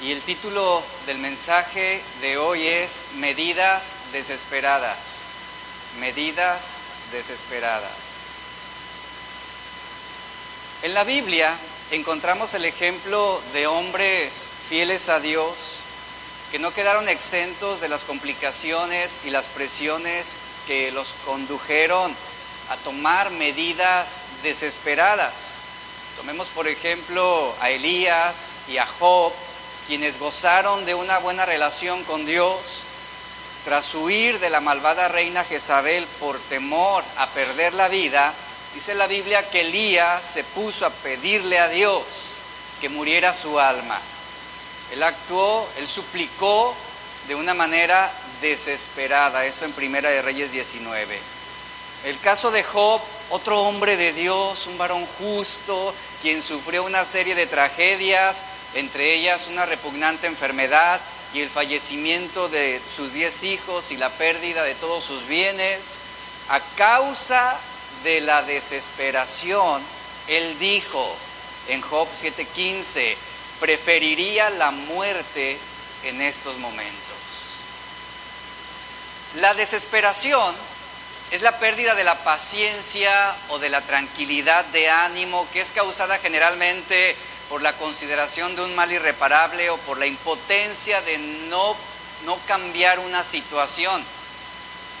Y el título del mensaje de hoy es Medidas desesperadas. Medidas desesperadas. En la Biblia encontramos el ejemplo de hombres fieles a Dios que no quedaron exentos de las complicaciones y las presiones que los condujeron a tomar medidas desesperadas. Tomemos por ejemplo a Elías y a Job, quienes gozaron de una buena relación con Dios, tras huir de la malvada reina Jezabel por temor a perder la vida, dice la Biblia que Elías se puso a pedirle a Dios que muriera su alma. Él actuó, él suplicó de una manera desesperada, esto en Primera de Reyes 19. El caso de Job, otro hombre de Dios, un varón justo, quien sufrió una serie de tragedias, entre ellas una repugnante enfermedad y el fallecimiento de sus diez hijos y la pérdida de todos sus bienes, a causa de la desesperación, él dijo en Job 7:15, preferiría la muerte en estos momentos. La desesperación es la pérdida de la paciencia o de la tranquilidad de ánimo que es causada generalmente por la consideración de un mal irreparable o por la impotencia de no, no cambiar una situación.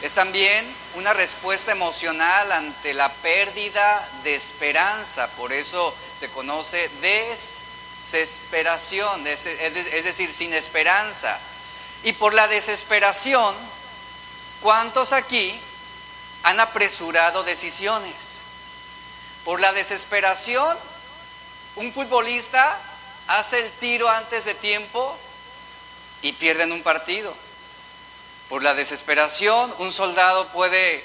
Es también una respuesta emocional ante la pérdida de esperanza, por eso se conoce desesperación, es decir, sin esperanza. Y por la desesperación, ¿cuántos aquí han apresurado decisiones? Por la desesperación un futbolista hace el tiro antes de tiempo y pierden un partido. Por la desesperación, un soldado puede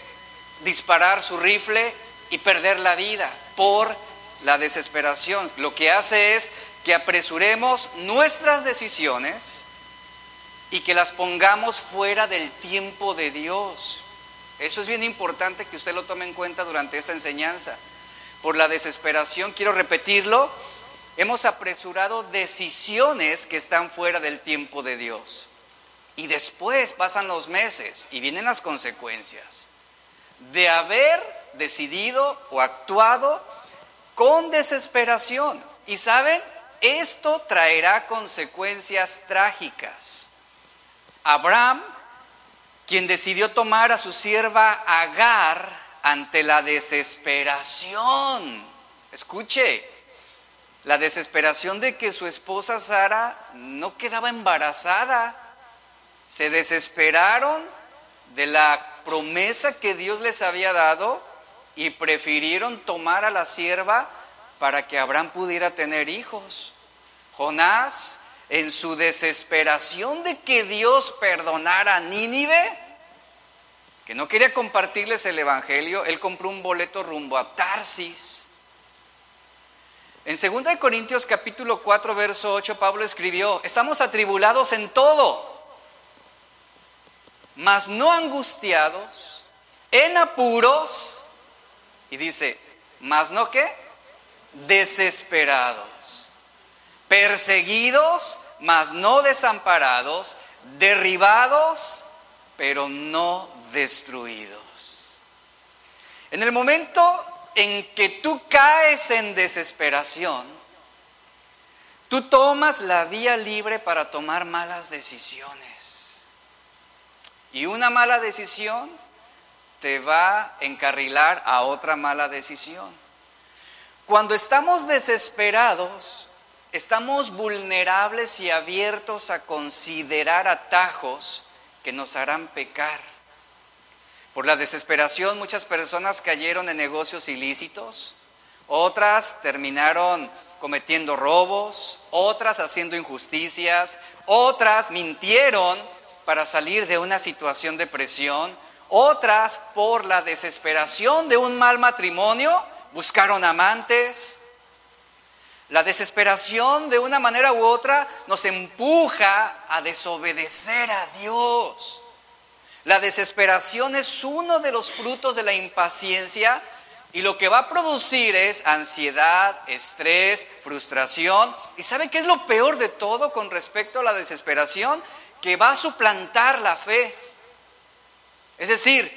disparar su rifle y perder la vida por la desesperación. Lo que hace es que apresuremos nuestras decisiones y que las pongamos fuera del tiempo de Dios. Eso es bien importante que usted lo tome en cuenta durante esta enseñanza por la desesperación, quiero repetirlo, hemos apresurado decisiones que están fuera del tiempo de Dios. Y después pasan los meses y vienen las consecuencias de haber decidido o actuado con desesperación. Y saben, esto traerá consecuencias trágicas. Abraham, quien decidió tomar a su sierva Agar, ante la desesperación. Escuche, la desesperación de que su esposa Sara no quedaba embarazada. Se desesperaron de la promesa que Dios les había dado y prefirieron tomar a la sierva para que Abraham pudiera tener hijos. Jonás, en su desesperación de que Dios perdonara a Nínive, que no quería compartirles el Evangelio, él compró un boleto rumbo a Tarsis. En 2 Corintios capítulo 4, verso 8, Pablo escribió, estamos atribulados en todo, mas no angustiados, en apuros, y dice, mas no qué, desesperados, perseguidos, mas no desamparados, derribados, pero no destruidos. En el momento en que tú caes en desesperación, tú tomas la vía libre para tomar malas decisiones. Y una mala decisión te va a encarrilar a otra mala decisión. Cuando estamos desesperados, estamos vulnerables y abiertos a considerar atajos que nos harán pecar. Por la desesperación muchas personas cayeron en negocios ilícitos, otras terminaron cometiendo robos, otras haciendo injusticias, otras mintieron para salir de una situación de presión, otras por la desesperación de un mal matrimonio buscaron amantes. La desesperación de una manera u otra nos empuja a desobedecer a Dios. La desesperación es uno de los frutos de la impaciencia Y lo que va a producir es ansiedad, estrés, frustración. ¿Y sabe qué es lo peor de todo con respecto a la desesperación? Que va a suplantar la fe. Es decir,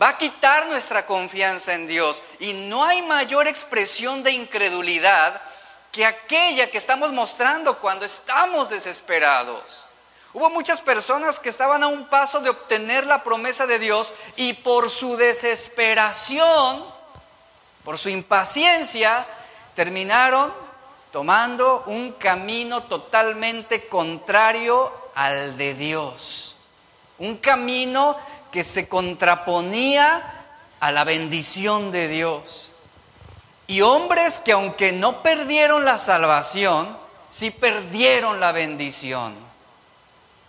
va a quitar nuestra confianza en Dios. Y no hay mayor expresión de incredulidad que aquella que estamos mostrando cuando estamos desesperados. Hubo muchas personas que estaban a un paso de obtener la promesa de Dios y por su desesperación, por su impaciencia, terminaron tomando un camino totalmente contrario al de Dios. Un camino que se contraponía a la bendición de Dios. Y hombres que aunque no perdieron la salvación, sí perdieron la bendición.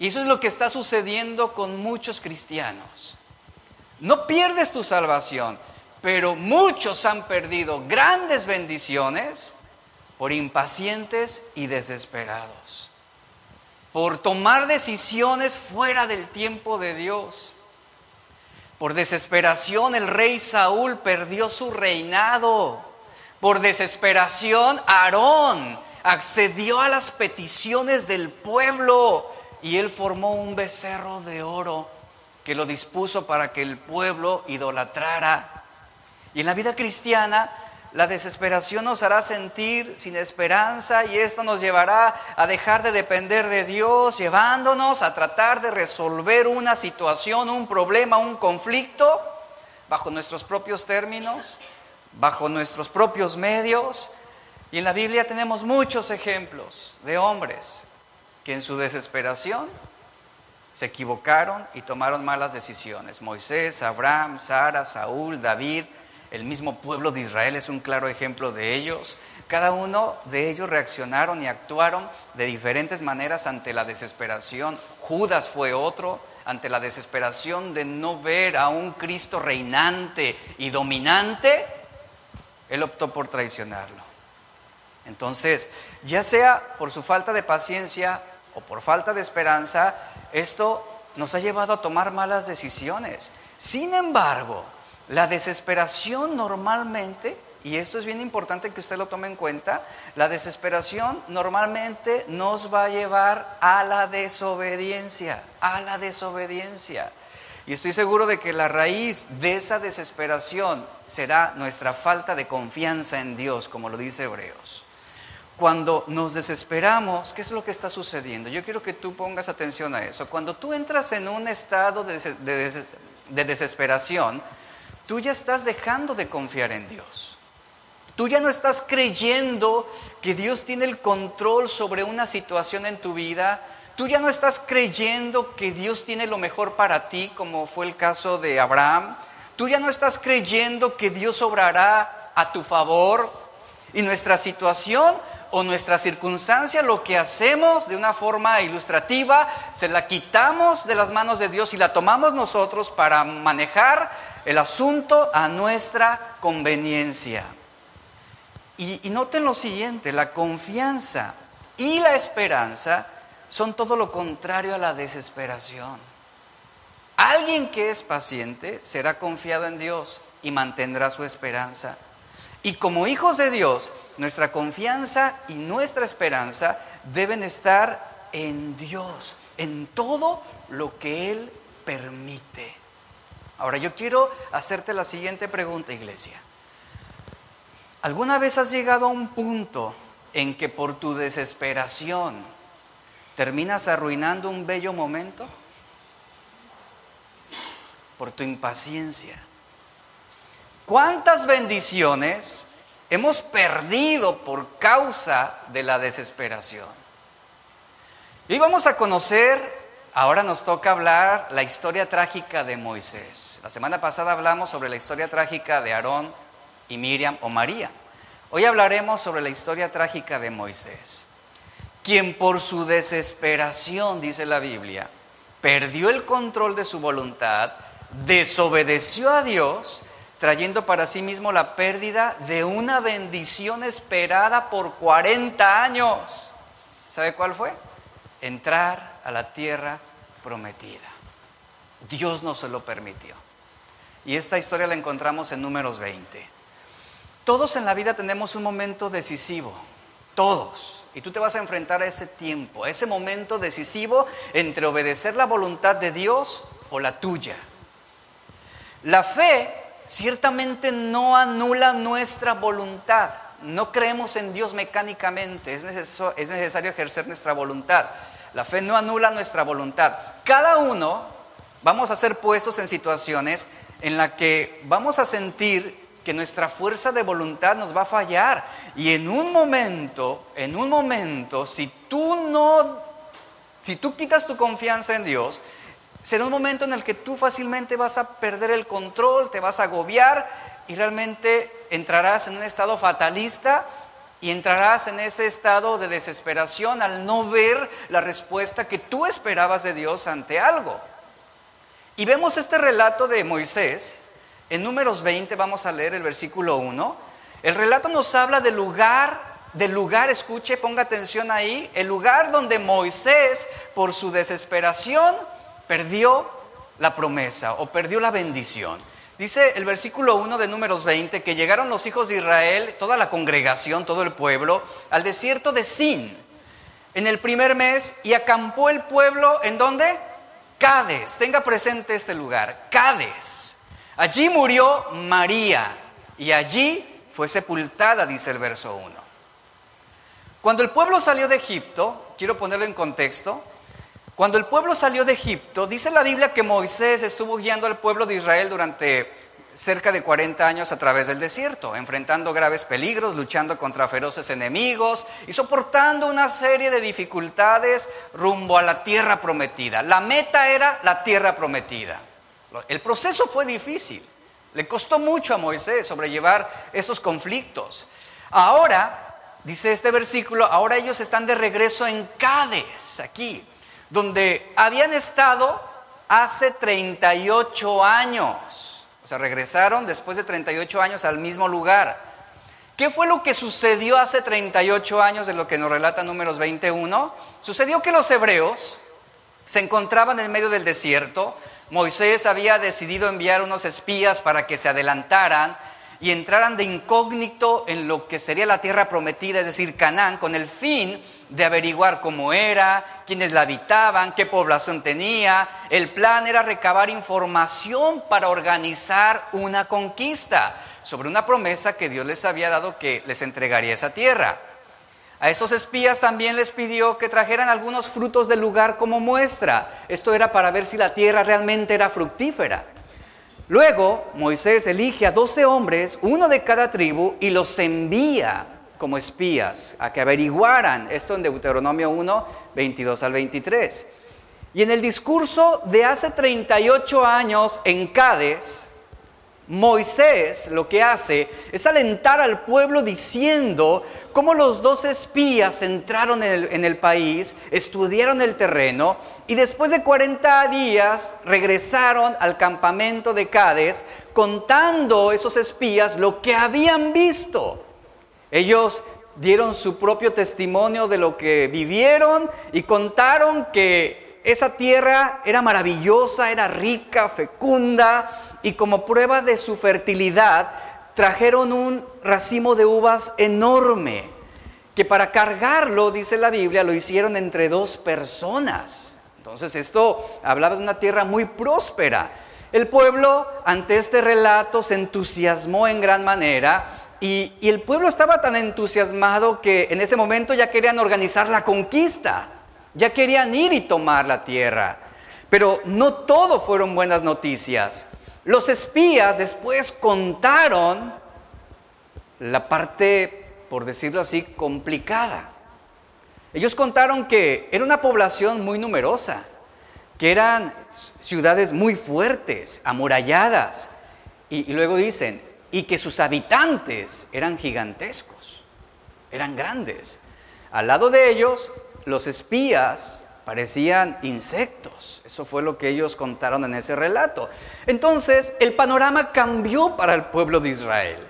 Y eso es lo que está sucediendo con muchos cristianos. No pierdes tu salvación, pero muchos han perdido grandes bendiciones por impacientes y desesperados, por tomar decisiones fuera del tiempo de Dios. Por desesperación el rey Saúl perdió su reinado. Por desesperación Aarón accedió a las peticiones del pueblo y él formó un becerro de oro que lo dispuso para que el pueblo idolatrara. Y en la vida cristiana, la desesperación nos hará sentir sin esperanza y esto nos llevará a dejar de depender de Dios, llevándonos a tratar de resolver una situación, un problema, un conflicto bajo nuestros propios términos, bajo nuestros propios medios. Y en la Biblia tenemos muchos ejemplos de hombres que en su desesperación se equivocaron y tomaron malas decisiones. Moisés, Abraham, Sara, Saúl, David, el mismo pueblo de Israel es un claro ejemplo de ellos. Cada uno de ellos reaccionaron y actuaron de diferentes maneras ante la desesperación. Judas fue otro, ante la desesperación de no ver a un Cristo reinante y dominante, él optó por traicionarlo. Entonces, ya sea por su falta de paciencia o por falta de esperanza, esto nos ha llevado a tomar malas decisiones. Sin embargo, la desesperación normalmente, y esto es bien importante que usted lo tome en cuenta, la desesperación normalmente nos va a llevar a la desobediencia, a la desobediencia. Y estoy seguro de que la raíz de esa desesperación será nuestra falta de confianza en Dios, como lo dice Hebreos cuando nos desesperamos, ¿qué es lo que está sucediendo? Yo quiero que tú pongas atención a eso. Cuando tú entras en un estado de, desesperación, tú ya estás dejando de confiar en Dios. Tú ya no estás creyendo que Dios tiene el control sobre una situación en tu vida. Tú ya no estás creyendo que Dios tiene lo mejor para ti, como fue el caso de Abraham. Tú ya no estás creyendo que Dios obrará a tu favor. Y nuestra situación o nuestra circunstancia, lo que hacemos de una forma ilustrativa, se la quitamos de las manos de Dios y la tomamos nosotros para manejar el asunto a nuestra conveniencia. Y, y noten lo siguiente, la confianza y la esperanza son todo lo contrario a la desesperación. Alguien que es paciente será confiado en Dios y mantendrá su esperanza. Y como hijos de Dios, nuestra confianza y nuestra esperanza deben estar en Dios, en todo lo que Él permite. Ahora yo quiero hacerte la siguiente pregunta, iglesia. ¿Alguna vez has llegado a un punto en que por tu desesperación terminas arruinando un bello momento? Por tu impaciencia. ¿Cuántas bendiciones hemos perdido por causa de la desesperación? Y vamos a conocer, ahora nos toca hablar la historia trágica de Moisés. La semana pasada hablamos sobre la historia trágica de Aarón y Miriam o María. Hoy hablaremos sobre la historia trágica de Moisés, quien por su desesperación, dice la Biblia, perdió el control de su voluntad, desobedeció a Dios trayendo para sí mismo la pérdida de una bendición esperada por 40 años. ¿Sabe cuál fue? Entrar a la tierra prometida. Dios no se lo permitió. Y esta historia la encontramos en números 20. Todos en la vida tenemos un momento decisivo, todos. Y tú te vas a enfrentar a ese tiempo, a ese momento decisivo entre obedecer la voluntad de Dios o la tuya. La fe ciertamente no anula nuestra voluntad. No creemos en Dios mecánicamente, es necesario, es necesario ejercer nuestra voluntad. La fe no anula nuestra voluntad. Cada uno vamos a ser puestos en situaciones en las que vamos a sentir que nuestra fuerza de voluntad nos va a fallar. Y en un momento, en un momento, si tú no, si tú quitas tu confianza en Dios, será un momento en el que tú fácilmente vas a perder el control, te vas a agobiar y realmente entrarás en un estado fatalista y entrarás en ese estado de desesperación al no ver la respuesta que tú esperabas de Dios ante algo. Y vemos este relato de Moisés, en números 20 vamos a leer el versículo 1. El relato nos habla del lugar, del lugar, escuche, ponga atención ahí, el lugar donde Moisés, por su desesperación, perdió la promesa o perdió la bendición. Dice el versículo 1 de números 20 que llegaron los hijos de Israel, toda la congregación, todo el pueblo, al desierto de Sin en el primer mes y acampó el pueblo en donde? Cades. Tenga presente este lugar, Cades. Allí murió María y allí fue sepultada, dice el verso 1. Cuando el pueblo salió de Egipto, quiero ponerlo en contexto, cuando el pueblo salió de Egipto, dice la Biblia que Moisés estuvo guiando al pueblo de Israel durante cerca de 40 años a través del desierto, enfrentando graves peligros, luchando contra feroces enemigos y soportando una serie de dificultades rumbo a la tierra prometida. La meta era la tierra prometida. El proceso fue difícil, le costó mucho a Moisés sobrellevar estos conflictos. Ahora, dice este versículo, ahora ellos están de regreso en Cádiz, aquí, donde habían estado hace 38 años. O sea, regresaron después de 38 años al mismo lugar. ¿Qué fue lo que sucedió hace 38 años de lo que nos relata números 21? Sucedió que los hebreos se encontraban en medio del desierto. Moisés había decidido enviar unos espías para que se adelantaran y entraran de incógnito en lo que sería la tierra prometida, es decir, Canaán, con el fin de averiguar cómo era, quiénes la habitaban, qué población tenía. El plan era recabar información para organizar una conquista sobre una promesa que Dios les había dado que les entregaría esa tierra. A esos espías también les pidió que trajeran algunos frutos del lugar como muestra. Esto era para ver si la tierra realmente era fructífera. Luego Moisés elige a doce hombres, uno de cada tribu, y los envía como espías a que averiguaran esto en Deuteronomio 1, 22 al 23. Y en el discurso de hace 38 años en Cádiz, Moisés lo que hace es alentar al pueblo diciendo cómo los dos espías entraron en el, país, estudiaron el terreno y después de 40 días regresaron al campamento de Cádiz contando esos espías lo que habían visto. Ellos dieron su propio testimonio de lo que vivieron y contaron que esa tierra era maravillosa, era rica, fecunda y como prueba de su fertilidad trajeron un racimo de uvas enorme que para cargarlo, dice la Biblia, lo hicieron entre dos personas. Entonces esto hablaba de una tierra muy próspera. El pueblo ante este relato se entusiasmó en gran manera y, el pueblo estaba tan entusiasmado que en ese momento ya querían organizar la conquista, ya querían ir y tomar la tierra. Pero no todo fueron buenas noticias. Los espías después contaron la parte, por decirlo así, complicada. Ellos contaron que era una población muy numerosa, que eran ciudades muy fuertes, amuralladas. y luego dicen, y que sus habitantes eran gigantescos, eran grandes. Al lado de ellos, los espías parecían insectos. Eso fue lo que ellos contaron en ese relato. Entonces, el panorama cambió para el pueblo de Israel.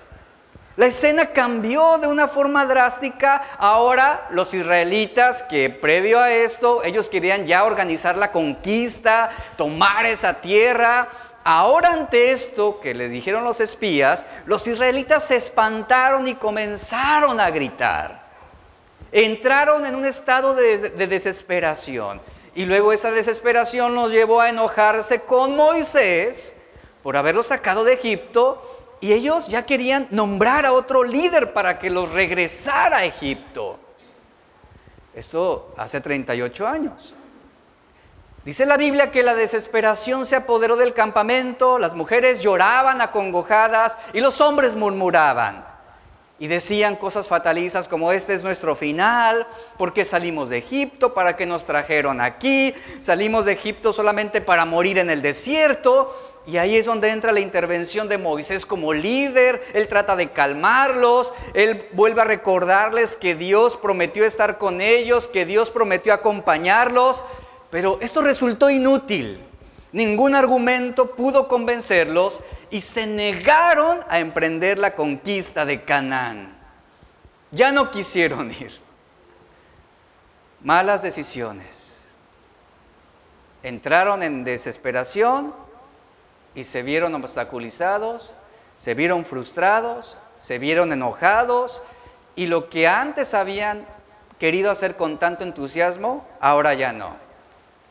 La escena cambió de una forma drástica. Ahora los israelitas que previo a esto, ellos querían ya organizar la conquista, tomar esa tierra, Ahora ante esto que les dijeron los espías, los israelitas se espantaron y comenzaron a gritar. Entraron en un estado de, de desesperación. Y luego esa desesperación los llevó a enojarse con Moisés por haberlos sacado de Egipto y ellos ya querían nombrar a otro líder para que los regresara a Egipto. Esto hace 38 años. Dice la Biblia que la desesperación se apoderó del campamento, las mujeres lloraban acongojadas y los hombres murmuraban. Y decían cosas fatalizas como este es nuestro final, porque salimos de Egipto, para que nos trajeron aquí, salimos de Egipto solamente para morir en el desierto. Y ahí es donde entra la intervención de Moisés como líder, él trata de calmarlos, él vuelve a recordarles que Dios prometió estar con ellos, que Dios prometió acompañarlos, pero esto resultó inútil. Ningún argumento pudo convencerlos y se negaron a emprender la conquista de Canaán. Ya no quisieron ir. Malas decisiones. Entraron en desesperación y se vieron obstaculizados, se vieron frustrados, se vieron enojados y lo que antes habían querido hacer con tanto entusiasmo, ahora ya no.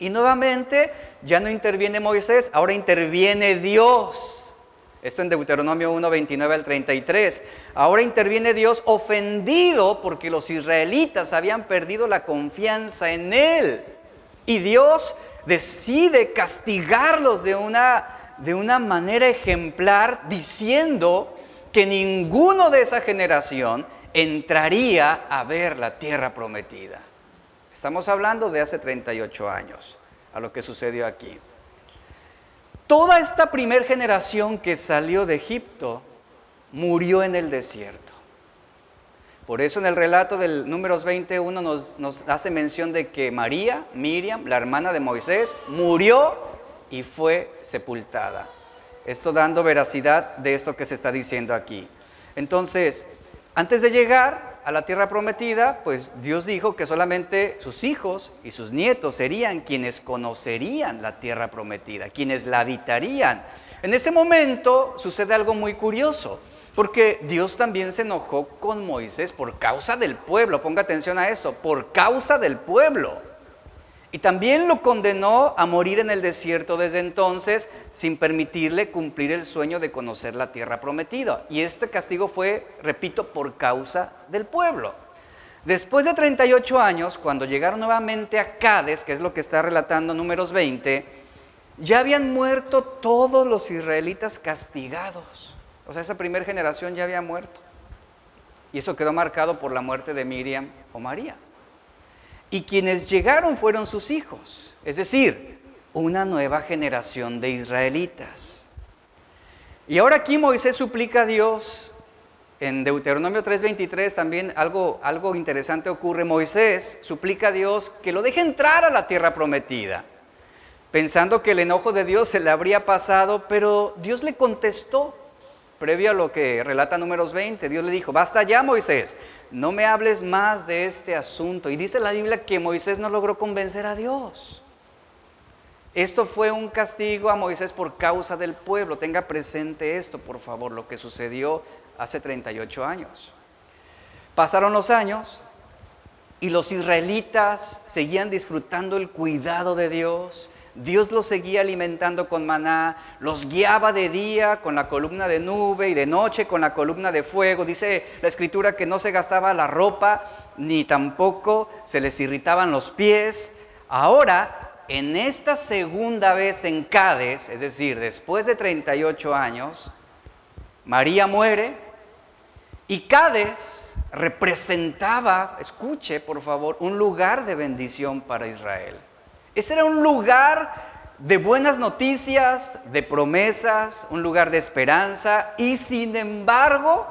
Y nuevamente ya no interviene Moisés, ahora interviene Dios. Esto en Deuteronomio 1, 29 al 33. Ahora interviene Dios ofendido porque los israelitas habían perdido la confianza en Él. Y Dios decide castigarlos de una, de una manera ejemplar diciendo que ninguno de esa generación entraría a ver la tierra prometida. Estamos hablando de hace 38 años, a lo que sucedió aquí. Toda esta primer generación que salió de Egipto murió en el desierto. Por eso en el relato del números 21 nos, nos hace mención de que María, Miriam, la hermana de Moisés, murió y fue sepultada. Esto dando veracidad de esto que se está diciendo aquí. Entonces, antes de llegar a la tierra prometida, pues Dios dijo que solamente sus hijos y sus nietos serían quienes conocerían la tierra prometida, quienes la habitarían. En ese momento sucede algo muy curioso, porque Dios también se enojó con Moisés por causa del pueblo, ponga atención a esto, por causa del pueblo. Y también lo condenó a morir en el desierto desde entonces sin permitirle cumplir el sueño de conocer la tierra prometida. Y este castigo fue, repito, por causa del pueblo. Después de 38 años, cuando llegaron nuevamente a Cades, que es lo que está relatando números 20, ya habían muerto todos los israelitas castigados. O sea, esa primera generación ya había muerto. Y eso quedó marcado por la muerte de Miriam o María y quienes llegaron fueron sus hijos, es decir, una nueva generación de israelitas. Y ahora aquí Moisés suplica a Dios, en Deuteronomio 3:23 también algo, algo interesante ocurre, Moisés suplica a Dios que lo deje entrar a la tierra prometida, pensando que el enojo de Dios se le habría pasado, pero Dios le contestó, previo a lo que relata números 20, Dios le dijo, basta ya Moisés, no me hables más de este asunto. Y dice la Biblia que Moisés no logró convencer a Dios. Esto fue un castigo a Moisés por causa del pueblo. Tenga presente esto, por favor, lo que sucedió hace 38 años. Pasaron los años y los israelitas seguían disfrutando el cuidado de Dios, Dios los seguía alimentando con maná, los guiaba de día con la columna de nube y de noche con la columna de fuego. Dice la escritura que no se gastaba la ropa ni tampoco se les irritaban los pies. Ahora, en esta segunda vez en Cádiz, es decir, después de 38 años, María muere y Cádiz representaba, escuche por favor, un lugar de bendición para Israel. Ese era un lugar de buenas noticias, de promesas, un lugar de esperanza. Y sin embargo,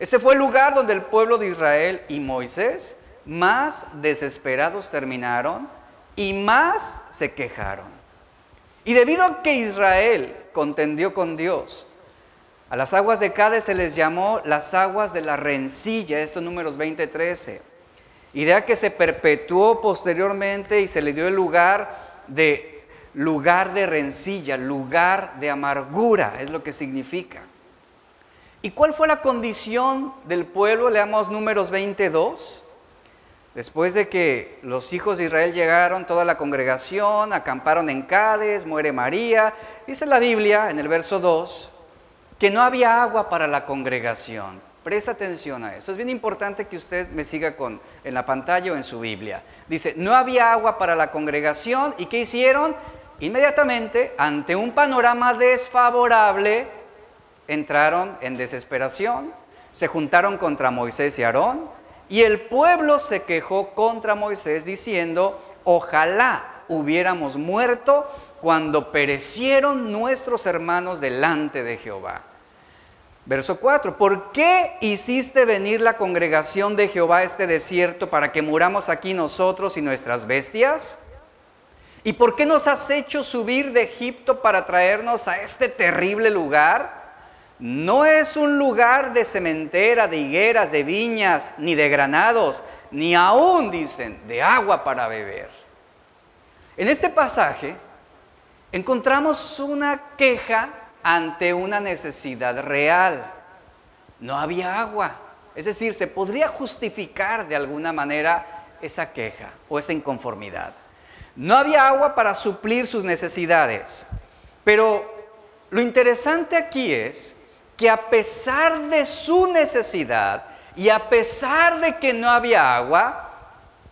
ese fue el lugar donde el pueblo de Israel y Moisés más desesperados terminaron y más se quejaron. Y debido a que Israel contendió con Dios, a las aguas de Cádiz se les llamó las aguas de la rencilla, estos números 20-13 idea que se perpetuó posteriormente y se le dio el lugar de lugar de rencilla, lugar de amargura, es lo que significa. ¿Y cuál fue la condición del pueblo? Leamos números 22. Después de que los hijos de Israel llegaron, toda la congregación, acamparon en Cádiz, muere María, dice la Biblia en el verso 2 que no había agua para la congregación. Presta atención a eso. Es bien importante que usted me siga con, en la pantalla o en su Biblia. Dice, no había agua para la congregación. ¿Y qué hicieron? Inmediatamente, ante un panorama desfavorable, entraron en desesperación, se juntaron contra Moisés y Aarón, y el pueblo se quejó contra Moisés diciendo, ojalá hubiéramos muerto cuando perecieron nuestros hermanos delante de Jehová. Verso 4, ¿por qué hiciste venir la congregación de Jehová a este desierto para que muramos aquí nosotros y nuestras bestias? ¿Y por qué nos has hecho subir de Egipto para traernos a este terrible lugar? No es un lugar de cementera, de higueras, de viñas, ni de granados, ni aún, dicen, de agua para beber. En este pasaje encontramos una queja ante una necesidad real. No había agua. Es decir, se podría justificar de alguna manera esa queja o esa inconformidad. No había agua para suplir sus necesidades. Pero lo interesante aquí es que a pesar de su necesidad y a pesar de que no había agua,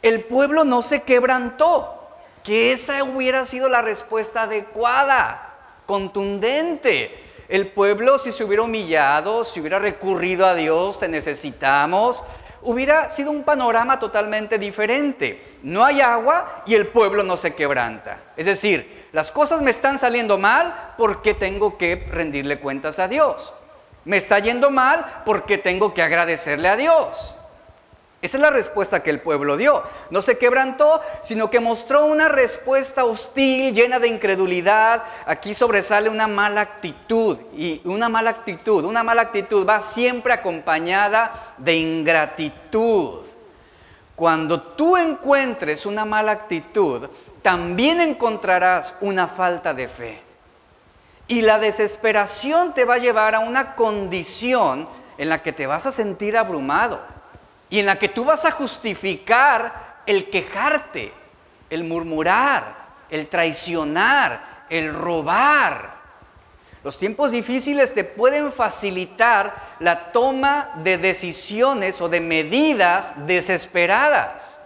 el pueblo no se quebrantó que esa hubiera sido la respuesta adecuada, contundente. El pueblo si se hubiera humillado, si hubiera recurrido a Dios, te necesitamos, hubiera sido un panorama totalmente diferente. No hay agua y el pueblo no se quebranta. Es decir, las cosas me están saliendo mal porque tengo que rendirle cuentas a Dios. Me está yendo mal porque tengo que agradecerle a Dios. Esa es la respuesta que el pueblo dio. No se quebrantó, sino que mostró una respuesta hostil, llena de incredulidad. Aquí sobresale una mala actitud. Y una mala actitud, una mala actitud va siempre acompañada de ingratitud. Cuando tú encuentres una mala actitud, también encontrarás una falta de fe. Y la desesperación te va a llevar a una condición en la que te vas a sentir abrumado y en la que tú vas a justificar el quejarte, el murmurar, el traicionar, el robar. Los tiempos difíciles te pueden facilitar la toma de decisiones o de medidas desesperadas.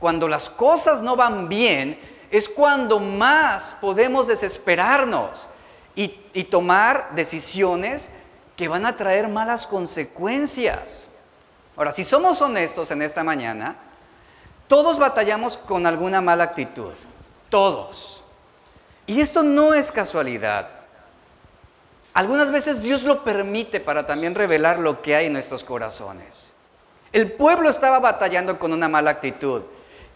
Cuando las cosas no van bien, es cuando más podemos desesperarnos y, y tomar decisiones que van a traer malas consecuencias. Ahora, si somos honestos en esta mañana, todos batallamos con alguna mala actitud, todos. Y esto no es casualidad. Algunas veces Dios lo permite para también revelar lo que hay en nuestros corazones. El pueblo estaba batallando con una mala actitud.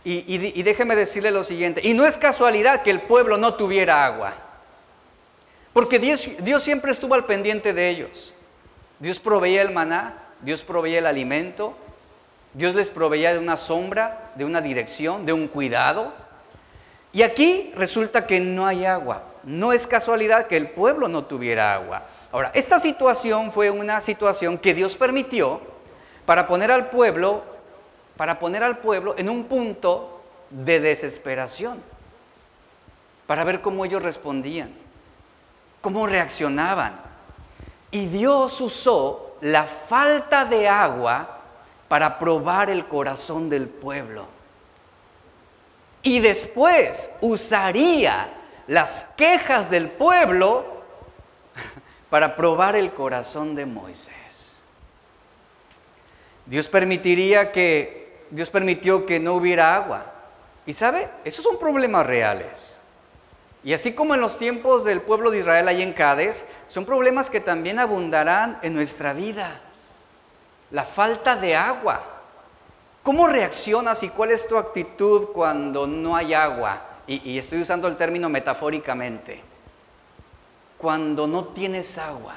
Y, déjeme decirle lo siguiente, y no es casualidad que el pueblo no tuviera agua, porque Dios, siempre estuvo al pendiente de ellos. Dios proveía el maná, Dios proveía el alimento, Dios les proveía de una sombra, de una dirección, de un cuidado. Y aquí resulta que no hay agua. No es casualidad que el pueblo no tuviera agua. Ahora, esta situación fue una situación que Dios permitió para poner al pueblo, para poner al pueblo en un punto de desesperación, para ver cómo ellos respondían, cómo reaccionaban. Y Dios usó la falta de agua para probar el corazón del pueblo. Y después usaría las quejas del pueblo para probar el corazón de Moisés. Dios permitiría que Dios permitió que no hubiera agua. Y sabe, esos son problemas reales. Y así como en los tiempos del pueblo de Israel ahí en Cádiz, son problemas que también abundarán en nuestra vida. La falta de agua. ¿Cómo reaccionas y cuál es tu actitud cuando no hay agua? Y, estoy usando el término metafóricamente. Cuando no tienes agua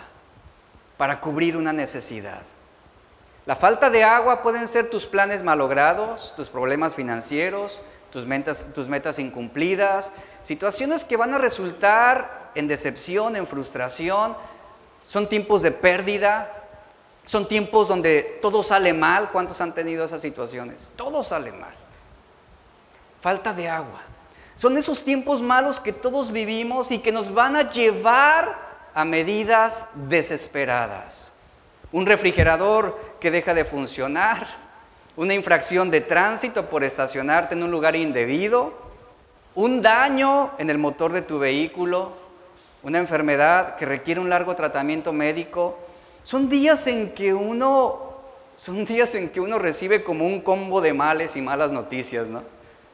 para cubrir una necesidad. La falta de agua pueden ser tus planes malogrados, tus problemas financieros, tus metas incumplidas, situaciones que van a resultar en decepción, en frustración, son tiempos de pérdida, son tiempos donde todo sale mal. ¿Cuántos han tenido esas situaciones? Todo sale mal. Falta de agua. Son esos tiempos malos que todos vivimos y que nos van a llevar a medidas desesperadas. Un refrigerador que deja de funcionar, una infracción de tránsito por estacionarte en un lugar indebido, un daño en el motor de tu vehículo, una enfermedad que requiere un largo tratamiento médico. Son días en que uno son días en que uno recibe como un combo de males y malas noticias, ¿no?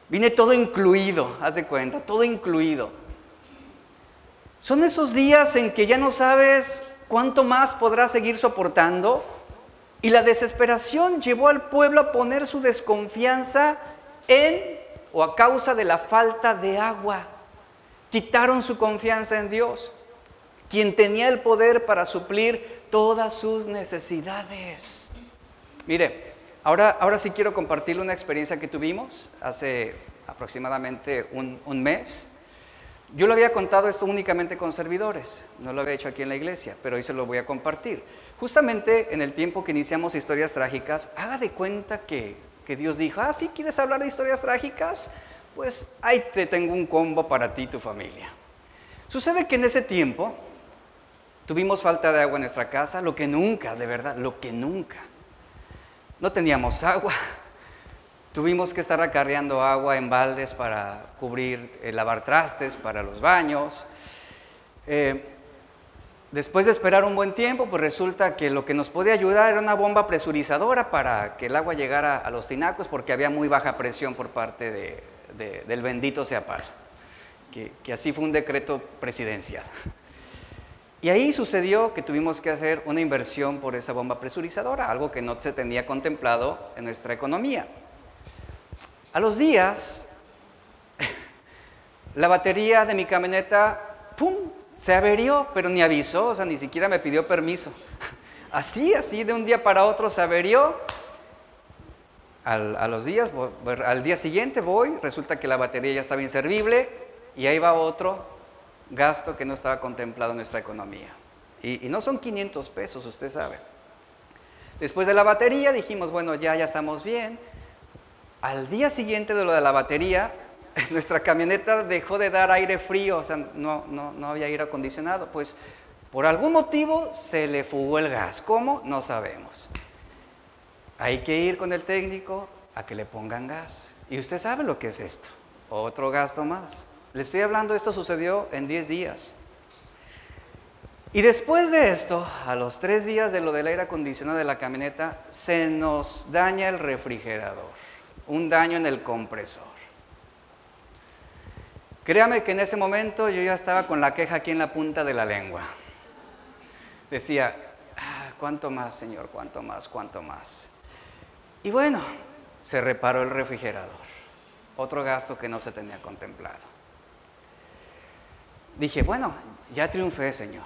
Viene todo incluido, haz de cuenta, todo incluido. Son esos días en que ya no sabes cuánto más podrás seguir soportando y la desesperación llevó al pueblo a poner su desconfianza en o a causa de la falta de agua. Quitaron su confianza en Dios, quien tenía el poder para suplir todas sus necesidades. Mire, Ahora, ahora sí quiero compartirle una experiencia que tuvimos hace aproximadamente un, un, mes. Yo lo había contado esto únicamente con servidores, no lo había hecho aquí en la iglesia, pero hoy se lo voy a compartir. Justamente en el tiempo que iniciamos historias trágicas, haga de cuenta que, que Dios dijo, ah, sí, ¿quieres hablar de historias trágicas? Pues ahí te tengo un combo para ti y tu familia. Sucede que en ese tiempo tuvimos falta de agua en nuestra casa, lo que nunca, de verdad, lo que nunca no teníamos agua. Tuvimos que estar acarreando agua en baldes para cubrir, eh, lavar trastes para los baños. Eh, después de esperar un buen tiempo, pues resulta que lo que nos podía ayudar era una bomba presurizadora para que el agua llegara a los tinacos porque había muy baja presión por parte del bendito Seapar, que, que así fue un decreto presidencial. Y ahí sucedió que tuvimos que hacer una inversión por esa bomba presurizadora, algo que no se tenía contemplado en nuestra economía. A los días, la batería de mi camioneta, ¡pum!, se averió, pero ni avisó, o sea, ni siquiera me pidió permiso. Así, así, de un día para otro se averió. Al, a los días, al día siguiente voy, resulta que la batería ya estaba inservible y ahí va otro gasto que no estaba contemplado en nuestra economía. Y, no son 500 pesos, usted sabe. Después de la batería dijimos, bueno, ya, ya estamos bien. Al día siguiente de lo de la batería, nuestra camioneta dejó de dar aire frío, o sea, no, no, no había aire acondicionado. Pues por algún motivo se le fugó el gas. ¿Cómo? No sabemos. Hay que ir con el técnico a que le pongan gas. Y usted sabe lo que es esto. Otro gasto más. Le estoy hablando, esto sucedió en 10 días. Y después de esto, a los tres días de lo del aire acondicionado de la camioneta, se nos daña el refrigerador, un daño en el compresor. Créame que en ese momento yo ya estaba con la queja aquí en la punta de la lengua. Decía, ah, ¿cuánto más, Señor? ¿Cuánto más? ¿Cuánto más? Y bueno, se reparó el refrigerador, otro gasto que no se tenía contemplado dije, bueno, ya triunfé, Señor.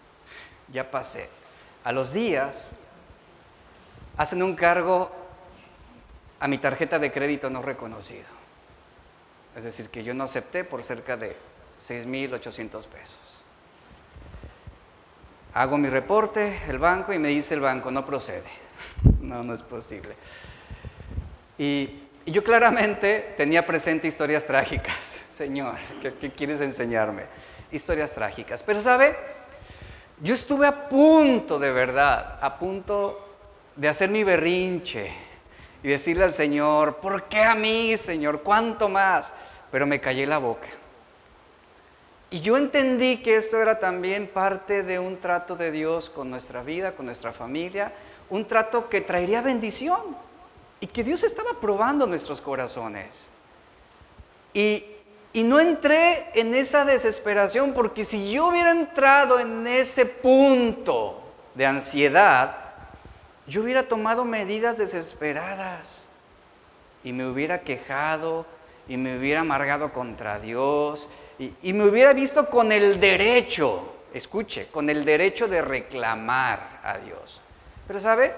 ya pasé. A los días hacen un cargo a mi tarjeta de crédito no reconocido. Es decir, que yo no acepté por cerca de 6.800 pesos. Hago mi reporte, el banco, y me dice el banco, no procede. no, no es posible. Y, y yo claramente tenía presente historias trágicas. Señor, ¿qué, quieres enseñarme? Historias trágicas. Pero sabe, yo estuve a punto de verdad, a punto de hacer mi berrinche y decirle al Señor, ¿por qué a mí, Señor? ¿Cuánto más? Pero me callé la boca. Y yo entendí que esto era también parte de un trato de Dios con nuestra vida, con nuestra familia, un trato que traería bendición y que Dios estaba probando nuestros corazones. Y y no entré en esa desesperación porque si yo hubiera entrado en ese punto de ansiedad, yo hubiera tomado medidas desesperadas y me hubiera quejado y me hubiera amargado contra Dios y, me hubiera visto con el derecho, escuche, con el derecho de reclamar a Dios. Pero ¿sabe?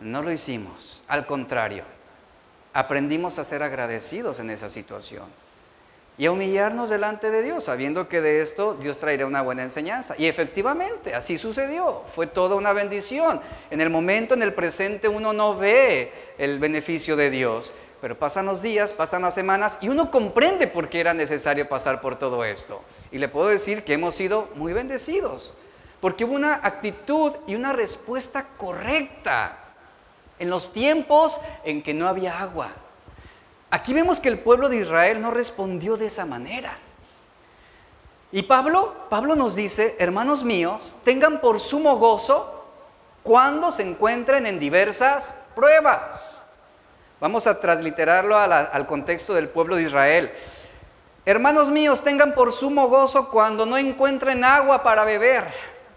No lo hicimos, al contrario aprendimos a ser agradecidos en esa situación y a humillarnos delante de Dios, sabiendo que de esto Dios traerá una buena enseñanza. Y efectivamente, así sucedió, fue toda una bendición. En el momento, en el presente, uno no ve el beneficio de Dios, pero pasan los días, pasan las semanas y uno comprende por qué era necesario pasar por todo esto. Y le puedo decir que hemos sido muy bendecidos, porque hubo una actitud y una respuesta correcta en los tiempos en que no había agua Aquí vemos que el pueblo de Israel no respondió de esa manera. Y Pablo, Pablo nos dice, hermanos míos, tengan por sumo gozo cuando se encuentren en diversas pruebas. Vamos a transliterarlo al contexto del pueblo de Israel. Hermanos míos, tengan por sumo gozo cuando no encuentren agua para beber,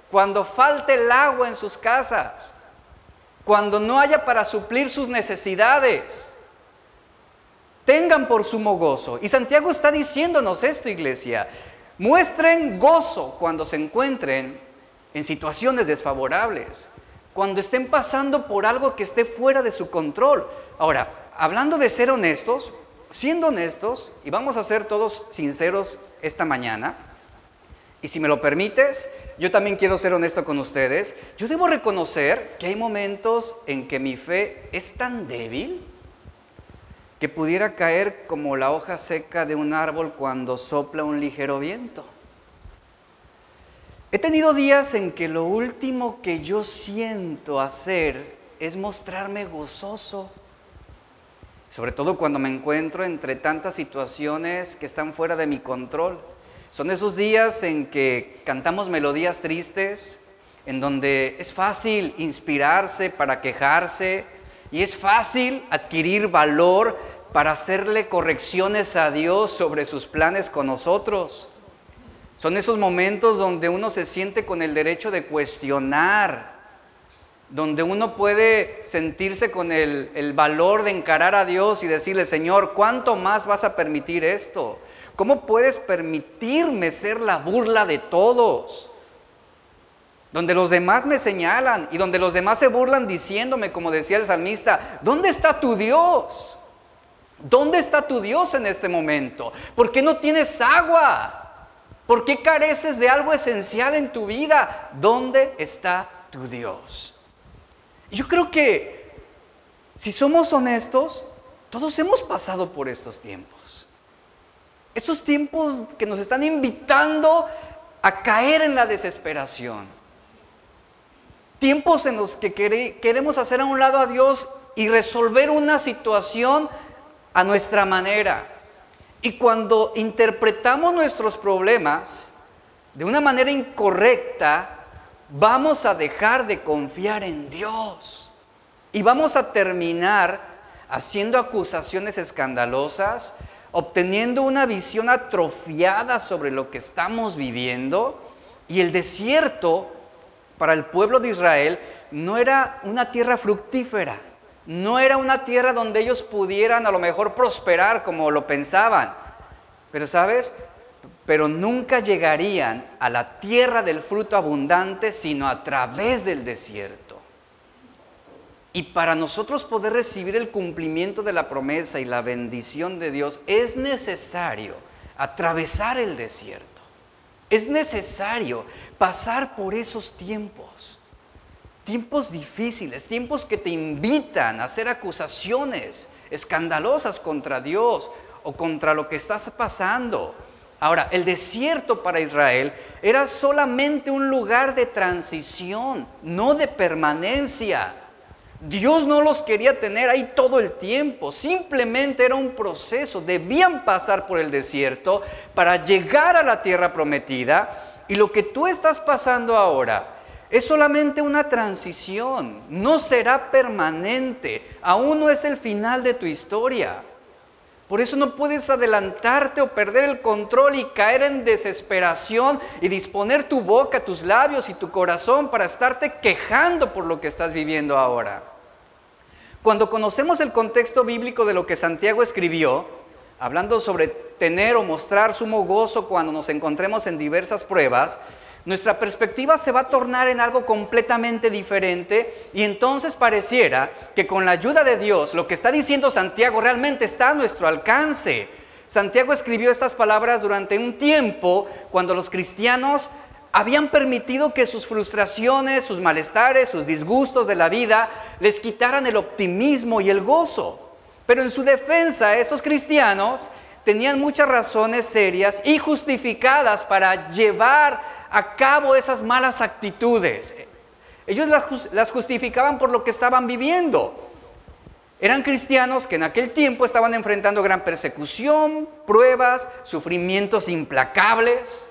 cuando falte el agua en sus casas, cuando no haya para suplir sus necesidades tengan por sumo gozo. Y Santiago está diciéndonos esto, iglesia. Muestren gozo cuando se encuentren en situaciones desfavorables, cuando estén pasando por algo que esté fuera de su control. Ahora, hablando de ser honestos, siendo honestos, y vamos a ser todos sinceros esta mañana, y si me lo permites, yo también quiero ser honesto con ustedes, yo debo reconocer que hay momentos en que mi fe es tan débil que pudiera caer como la hoja seca de un árbol cuando sopla un ligero viento. He tenido días en que lo último que yo siento hacer es mostrarme gozoso, sobre todo cuando me encuentro entre tantas situaciones que están fuera de mi control. Son esos días en que cantamos melodías tristes, en donde es fácil inspirarse para quejarse y es fácil adquirir valor para hacerle correcciones a Dios sobre sus planes con nosotros. Son esos momentos donde uno se siente con el derecho de cuestionar, donde uno puede sentirse con el, valor de encarar a Dios y decirle, Señor, ¿cuánto más vas a permitir esto? ¿Cómo puedes permitirme ser la burla de todos? Donde los demás me señalan y donde los demás se burlan diciéndome, como decía el salmista, ¿dónde está tu Dios? ¿Dónde está tu Dios en este momento? ¿Por qué no tienes agua? ¿Por qué careces de algo esencial en tu vida? ¿Dónde está tu Dios? Yo creo que si somos honestos, todos hemos pasado por estos tiempos. Estos tiempos que nos están invitando a caer en la desesperación. Tiempos en los que queremos hacer a un lado a Dios y resolver una situación a nuestra manera. Y cuando interpretamos nuestros problemas de una manera incorrecta, vamos a dejar de confiar en Dios. Y vamos a terminar haciendo acusaciones escandalosas, obteniendo una visión atrofiada sobre lo que estamos viviendo. Y el desierto para el pueblo de Israel no era una tierra fructífera no era una tierra donde ellos pudieran a lo mejor prosperar como lo pensaban. Pero sabes, pero nunca llegarían a la tierra del fruto abundante sino a través del desierto. Y para nosotros poder recibir el cumplimiento de la promesa y la bendición de Dios es necesario atravesar el desierto. Es necesario pasar por esos tiempos. Tiempos difíciles, tiempos que te invitan a hacer acusaciones escandalosas contra Dios o contra lo que estás pasando. Ahora, el desierto para Israel era solamente un lugar de transición, no de permanencia. Dios no los quería tener ahí todo el tiempo, simplemente era un proceso, debían pasar por el desierto para llegar a la tierra prometida y lo que tú estás pasando ahora es solamente una transición, no será permanente, aún no es el final de tu historia. Por eso no puedes adelantarte o perder el control y caer en desesperación y disponer tu boca, tus labios y tu corazón para estarte quejando por lo que estás viviendo ahora. Cuando conocemos el contexto bíblico de lo que Santiago escribió, hablando sobre tener o mostrar sumo gozo cuando nos encontremos en diversas pruebas, nuestra perspectiva se va a tornar en algo completamente diferente y entonces pareciera que con la ayuda de Dios lo que está diciendo Santiago realmente está a nuestro alcance. Santiago escribió estas palabras durante un tiempo cuando los cristianos habían permitido que sus frustraciones, sus malestares, sus disgustos de la vida les quitaran el optimismo y el gozo. Pero en su defensa, estos cristianos tenían muchas razones serias y justificadas para llevar a cabo esas malas actitudes. Ellos las, justificaban por lo que estaban viviendo. Eran cristianos que en aquel tiempo estaban enfrentando gran persecución, pruebas, sufrimientos implacables,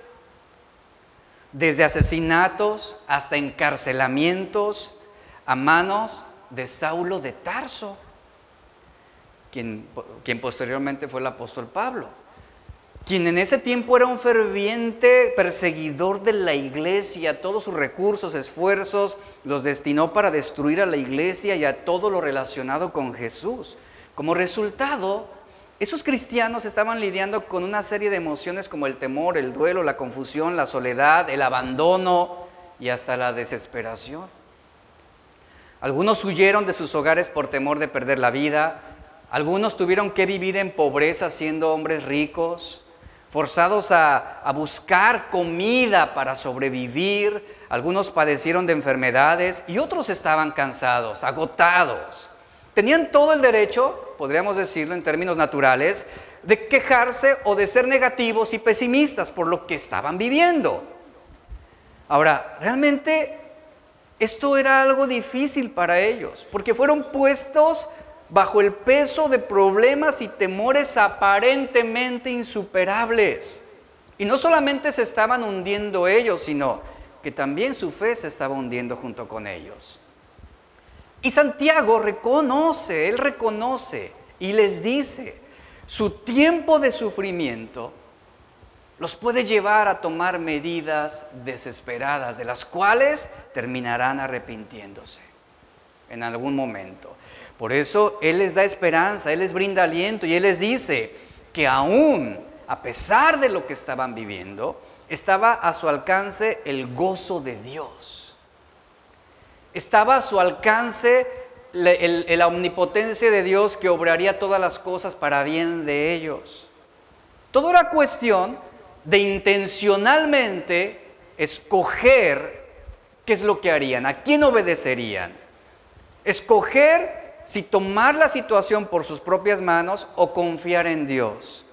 desde asesinatos hasta encarcelamientos a manos de Saulo de Tarso, quien, quien posteriormente fue el apóstol Pablo quien en ese tiempo era un ferviente perseguidor de la iglesia, todos sus recursos, esfuerzos, los destinó para destruir a la iglesia y a todo lo relacionado con Jesús. Como resultado, esos cristianos estaban lidiando con una serie de emociones como el temor, el duelo, la confusión, la soledad, el abandono y hasta la desesperación. Algunos huyeron de sus hogares por temor de perder la vida, algunos tuvieron que vivir en pobreza siendo hombres ricos, forzados a, buscar comida para sobrevivir, algunos padecieron de enfermedades y otros estaban cansados, agotados. Tenían todo el derecho, podríamos decirlo en términos naturales, de quejarse o de ser negativos y pesimistas por lo que estaban viviendo. Ahora, realmente esto era algo difícil para ellos, porque fueron puestos bajo el peso de problemas y temores aparentemente insuperables. Y no solamente se estaban hundiendo ellos, sino que también su fe se estaba hundiendo junto con ellos. Y Santiago reconoce, él reconoce y les dice, su tiempo de sufrimiento los puede llevar a tomar medidas desesperadas, de las cuales terminarán arrepintiéndose en algún momento. Por eso Él les da esperanza, Él les brinda aliento y Él les dice que aún a pesar de lo que estaban viviendo, estaba a su alcance el gozo de Dios. Estaba a su alcance la omnipotencia de Dios que obraría todas las cosas para bien de ellos. Todo era cuestión de intencionalmente escoger qué es lo que harían, a quién obedecerían. Escoger si tomar la situación por sus propias manos o confiar en Dios.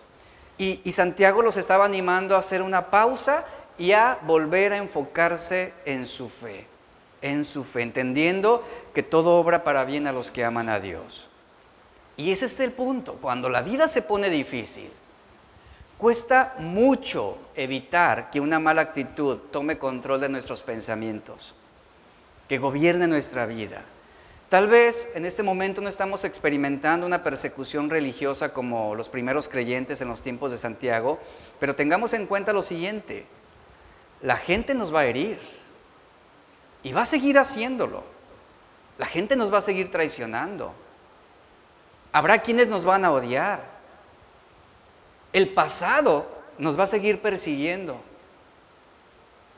Y, Santiago los estaba animando a hacer una pausa y a volver a enfocarse en su fe, en su fe, entendiendo que todo obra para bien a los que aman a Dios. Y ese es el punto, cuando la vida se pone difícil, cuesta mucho evitar que una mala actitud tome control de nuestros pensamientos, que gobierne nuestra vida. Tal vez en este momento no estamos experimentando una persecución religiosa como los primeros creyentes en los tiempos de Santiago, pero tengamos en cuenta lo siguiente, la gente nos va a herir y va a seguir haciéndolo. La gente nos va a seguir traicionando. Habrá quienes nos van a odiar. El pasado nos va a seguir persiguiendo.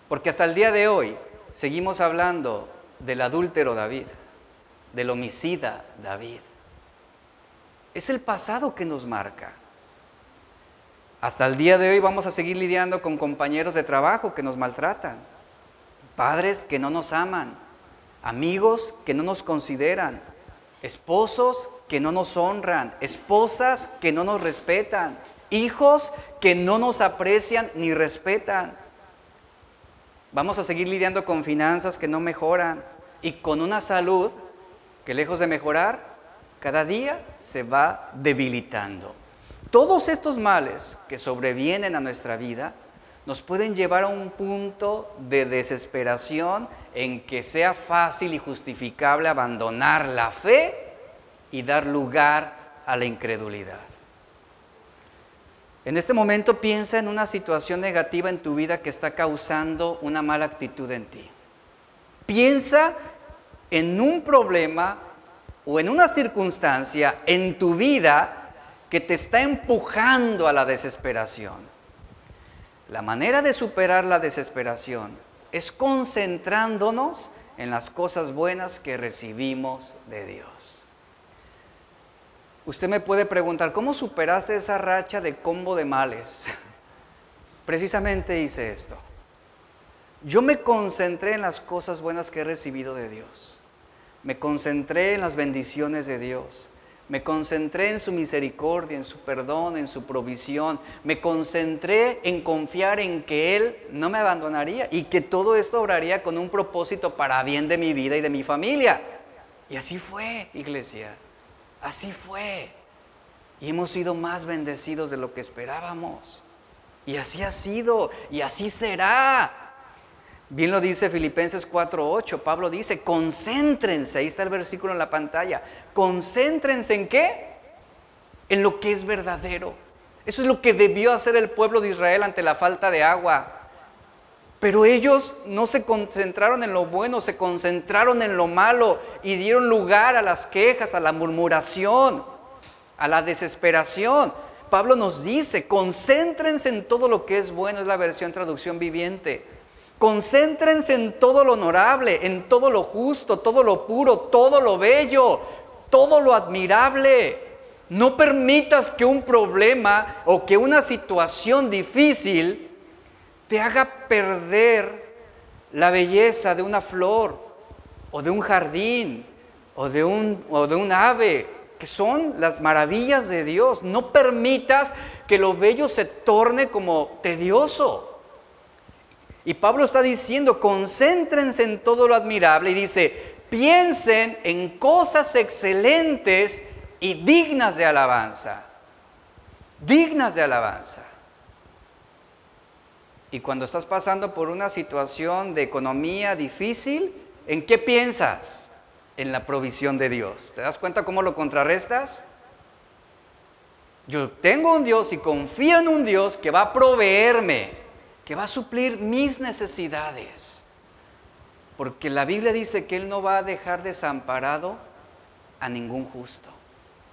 Porque hasta el día de hoy seguimos hablando del adúltero David del homicida David. Es el pasado que nos marca. Hasta el día de hoy vamos a seguir lidiando con compañeros de trabajo que nos maltratan, padres que no nos aman, amigos que no nos consideran, esposos que no nos honran, esposas que no nos respetan, hijos que no nos aprecian ni respetan. Vamos a seguir lidiando con finanzas que no mejoran y con una salud que lejos de mejorar, cada día se va debilitando. Todos estos males que sobrevienen a nuestra vida nos pueden llevar a un punto de desesperación en que sea fácil y justificable abandonar la fe y dar lugar a la incredulidad. En este momento piensa en una situación negativa en tu vida que está causando una mala actitud en ti. Piensa en un problema o en una circunstancia en tu vida que te está empujando a la desesperación. La manera de superar la desesperación es concentrándonos en las cosas buenas que recibimos de Dios. Usted me puede preguntar, ¿cómo superaste esa racha de combo de males? Precisamente hice esto. Yo me concentré en las cosas buenas que he recibido de Dios. Me concentré en las bendiciones de Dios. Me concentré en su misericordia, en su perdón, en su provisión. Me concentré en confiar en que Él no me abandonaría y que todo esto obraría con un propósito para bien de mi vida y de mi familia. Y así fue, iglesia. Así fue. Y hemos sido más bendecidos de lo que esperábamos. Y así ha sido y así será. Bien lo dice Filipenses 4:8. Pablo dice, concéntrense, ahí está el versículo en la pantalla. Concéntrense en qué? En lo que es verdadero. Eso es lo que debió hacer el pueblo de Israel ante la falta de agua. Pero ellos no se concentraron en lo bueno, se concentraron en lo malo y dieron lugar a las quejas, a la murmuración, a la desesperación. Pablo nos dice, concéntrense en todo lo que es bueno, es la versión traducción viviente. Concéntrense en todo lo honorable, en todo lo justo, todo lo puro, todo lo bello, todo lo admirable. No permitas que un problema o que una situación difícil te haga perder la belleza de una flor o de un jardín o de un, o de un ave, que son las maravillas de Dios. No permitas que lo bello se torne como tedioso. Y Pablo está diciendo, concéntrense en todo lo admirable y dice, piensen en cosas excelentes y dignas de alabanza. Dignas de alabanza. Y cuando estás pasando por una situación de economía difícil, ¿en qué piensas? En la provisión de Dios. ¿Te das cuenta cómo lo contrarrestas? Yo tengo un Dios y confío en un Dios que va a proveerme que va a suplir mis necesidades. Porque la Biblia dice que Él no va a dejar desamparado a ningún justo.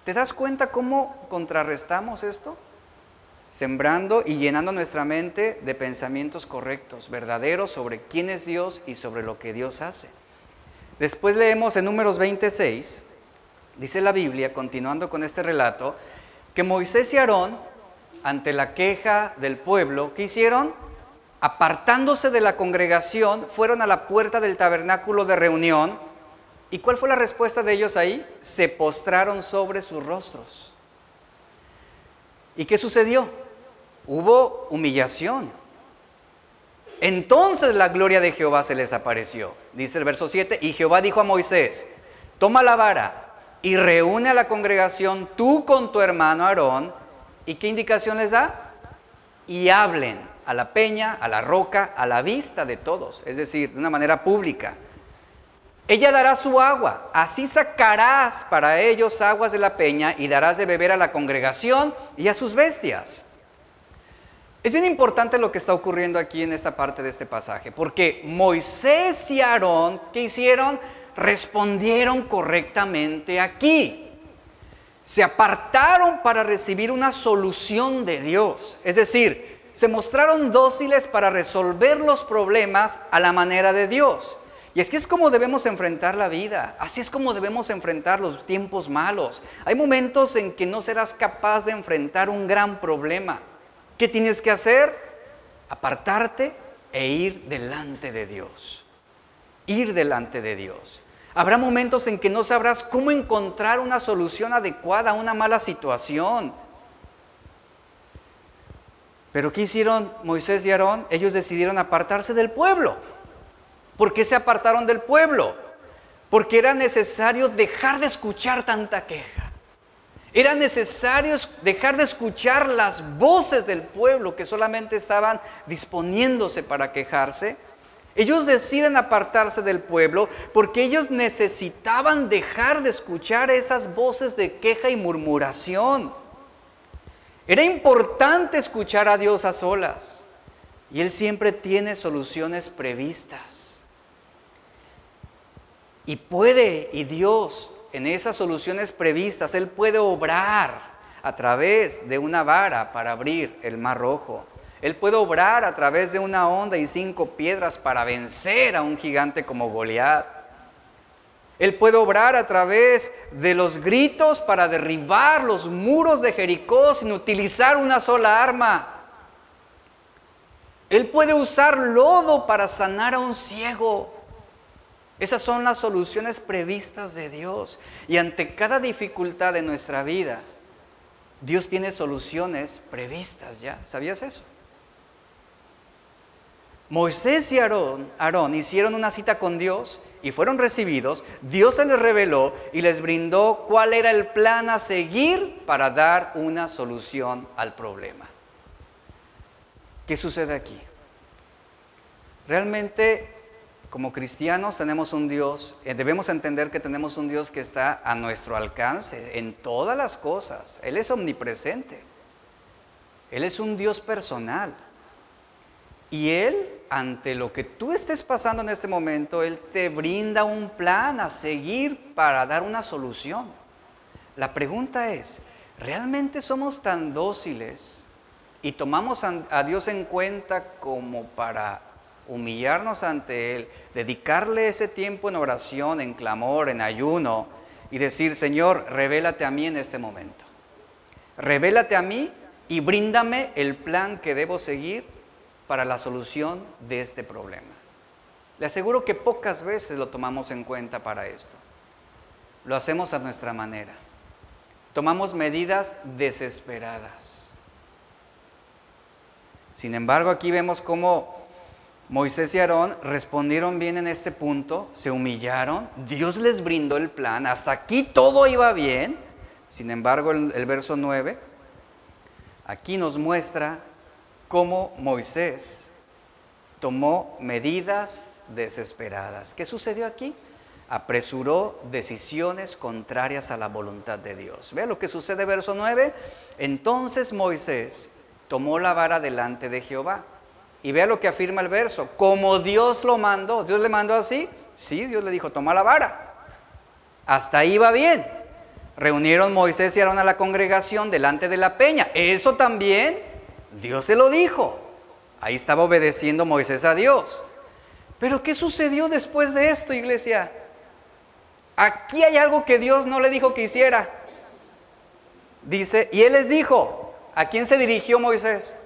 ¿Te das cuenta cómo contrarrestamos esto? Sembrando y llenando nuestra mente de pensamientos correctos, verdaderos sobre quién es Dios y sobre lo que Dios hace. Después leemos en números 26, dice la Biblia, continuando con este relato, que Moisés y Aarón, ante la queja del pueblo, ¿qué hicieron? Apartándose de la congregación, fueron a la puerta del tabernáculo de reunión. ¿Y cuál fue la respuesta de ellos ahí? Se postraron sobre sus rostros. ¿Y qué sucedió? Hubo humillación. Entonces la gloria de Jehová se les apareció. Dice el verso 7, y Jehová dijo a Moisés, toma la vara y reúne a la congregación tú con tu hermano Aarón. ¿Y qué indicación les da? Y hablen a la peña, a la roca, a la vista de todos, es decir, de una manera pública. Ella dará su agua, así sacarás para ellos aguas de la peña y darás de beber a la congregación y a sus bestias. Es bien importante lo que está ocurriendo aquí en esta parte de este pasaje, porque Moisés y Aarón, ¿qué hicieron? Respondieron correctamente aquí. Se apartaron para recibir una solución de Dios. Es decir, se mostraron dóciles para resolver los problemas a la manera de Dios. Y es que es como debemos enfrentar la vida, así es como debemos enfrentar los tiempos malos. Hay momentos en que no serás capaz de enfrentar un gran problema. ¿Qué tienes que hacer? Apartarte e ir delante de Dios. Ir delante de Dios. Habrá momentos en que no sabrás cómo encontrar una solución adecuada a una mala situación. Pero ¿qué hicieron Moisés y Aarón? Ellos decidieron apartarse del pueblo. ¿Por qué se apartaron del pueblo? Porque era necesario dejar de escuchar tanta queja. Era necesario dejar de escuchar las voces del pueblo que solamente estaban disponiéndose para quejarse. Ellos deciden apartarse del pueblo porque ellos necesitaban dejar de escuchar esas voces de queja y murmuración. Era importante escuchar a Dios a solas y Él siempre tiene soluciones previstas. Y puede, y Dios en esas soluciones previstas, Él puede obrar a través de una vara para abrir el mar rojo, Él puede obrar a través de una onda y cinco piedras para vencer a un gigante como Goliat. Él puede obrar a través de los gritos para derribar los muros de Jericó sin utilizar una sola arma. Él puede usar lodo para sanar a un ciego. Esas son las soluciones previstas de Dios. Y ante cada dificultad de nuestra vida, Dios tiene soluciones previstas ya. ¿Sabías eso? Moisés y Aarón, Aarón hicieron una cita con Dios y fueron recibidos. Dios se les reveló y les brindó cuál era el plan a seguir para dar una solución al problema. ¿Qué sucede aquí? Realmente, como cristianos tenemos un Dios, eh, debemos entender que tenemos un Dios que está a nuestro alcance en todas las cosas. Él es omnipresente. Él es un Dios personal. Y Él, ante lo que tú estés pasando en este momento, Él te brinda un plan a seguir para dar una solución. La pregunta es, ¿realmente somos tan dóciles y tomamos a Dios en cuenta como para humillarnos ante Él, dedicarle ese tiempo en oración, en clamor, en ayuno y decir, Señor, revélate a mí en este momento. Revélate a mí y bríndame el plan que debo seguir para la solución de este problema. Le aseguro que pocas veces lo tomamos en cuenta para esto. Lo hacemos a nuestra manera. Tomamos medidas desesperadas. Sin embargo, aquí vemos cómo Moisés y Aarón respondieron bien en este punto, se humillaron, Dios les brindó el plan, hasta aquí todo iba bien. Sin embargo, el, verso 9, aquí nos muestra cómo Moisés tomó medidas desesperadas. ¿Qué sucedió aquí? Apresuró decisiones contrarias a la voluntad de Dios. Vea lo que sucede, verso 9. Entonces Moisés tomó la vara delante de Jehová. Y vea lo que afirma el verso. Como Dios lo mandó. ¿Dios le mandó así? Sí, Dios le dijo, toma la vara. Hasta ahí va bien. Reunieron Moisés y Aarón a la congregación delante de la peña. Eso también Dios se lo dijo. Ahí estaba obedeciendo Moisés a Dios. Pero ¿qué sucedió después de esto, iglesia? Aquí hay algo que Dios no le dijo que hiciera. Dice, y él les dijo, ¿a quién se dirigió Moisés?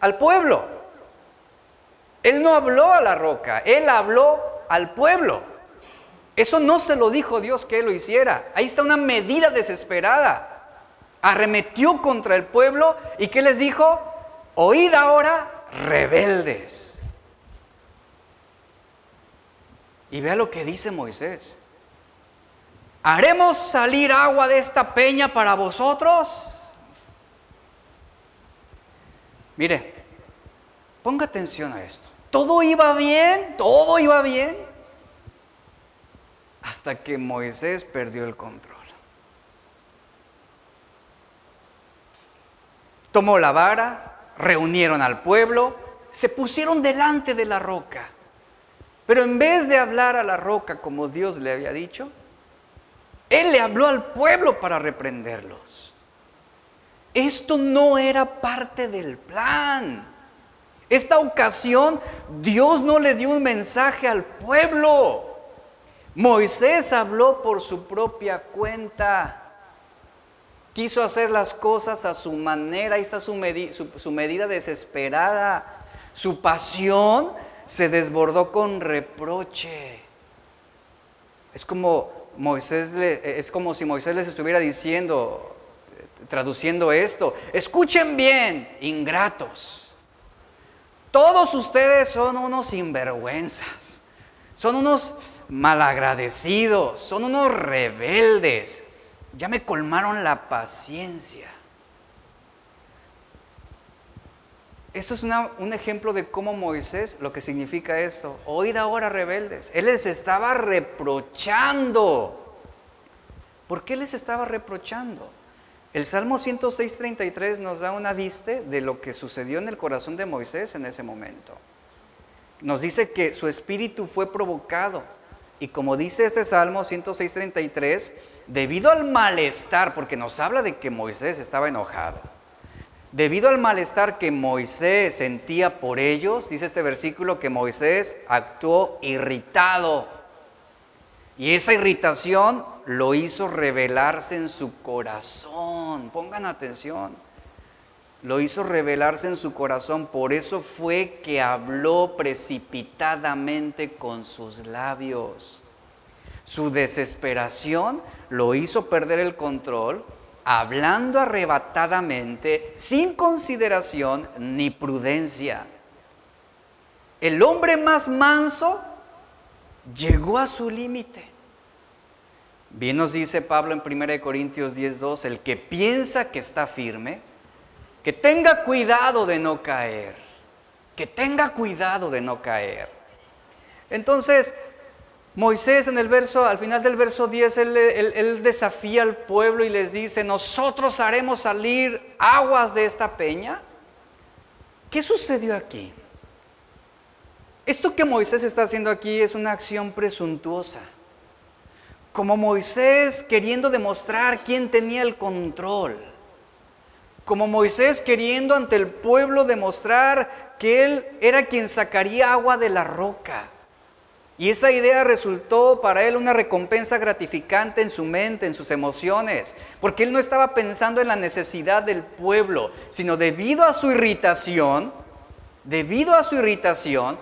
Al pueblo. Él no habló a la roca, él habló al pueblo. Eso no se lo dijo Dios que él lo hiciera. Ahí está una medida desesperada. Arremetió contra el pueblo y ¿qué les dijo? Oíd ahora, rebeldes. Y vea lo que dice Moisés. ¿Haremos salir agua de esta peña para vosotros? Mire, ponga atención a esto. Todo iba bien, todo iba bien, hasta que Moisés perdió el control. Tomó la vara, reunieron al pueblo, se pusieron delante de la roca. Pero en vez de hablar a la roca como Dios le había dicho, Él le habló al pueblo para reprenderlos. Esto no era parte del plan. Esta ocasión Dios no le dio un mensaje al pueblo. Moisés habló por su propia cuenta. Quiso hacer las cosas a su manera. Ahí está su, medida desesperada. Su pasión se desbordó con reproche. Es como Moisés es como si Moisés les estuviera diciendo, traduciendo esto, escuchen bien, ingratos. Todos ustedes son unos sinvergüenzas, son unos malagradecidos, son unos rebeldes. Ya me colmaron la paciencia. Eso es un ejemplo de cómo Moisés, lo que significa esto. Oíd ahora rebeldes. Él les estaba reprochando. ¿Por qué les estaba reprochando? El Salmo 106.33 nos da una vista de lo que sucedió en el corazón de Moisés en ese momento. Nos dice que su espíritu fue provocado. Y como dice este Salmo 106.33, debido al malestar, porque nos habla de que Moisés estaba enojado, Debido al malestar que Moisés sentía por ellos, dice este versículo que Moisés actuó irritado. Y esa irritación lo hizo revelarse en su corazón. Pongan atención. Lo hizo revelarse en su corazón. Por eso fue que habló precipitadamente con sus labios. Su desesperación lo hizo perder el control hablando arrebatadamente, sin consideración ni prudencia. El hombre más manso llegó a su límite. Bien nos dice Pablo en 1 Corintios 10:2, el que piensa que está firme, que tenga cuidado de no caer, que tenga cuidado de no caer. Entonces, Moisés en el verso, al final del verso 10, él, desafía al pueblo y les dice, nosotros haremos salir aguas de esta peña. ¿Qué sucedió aquí? Esto que Moisés está haciendo aquí es una acción presuntuosa. Como Moisés queriendo demostrar quién tenía el control. Como Moisés queriendo ante el pueblo demostrar que él era quien sacaría agua de la roca. Y esa idea resultó para él una recompensa gratificante en su mente, en sus emociones, porque él no estaba pensando en la necesidad del pueblo, sino debido a su irritación, debido a su irritación,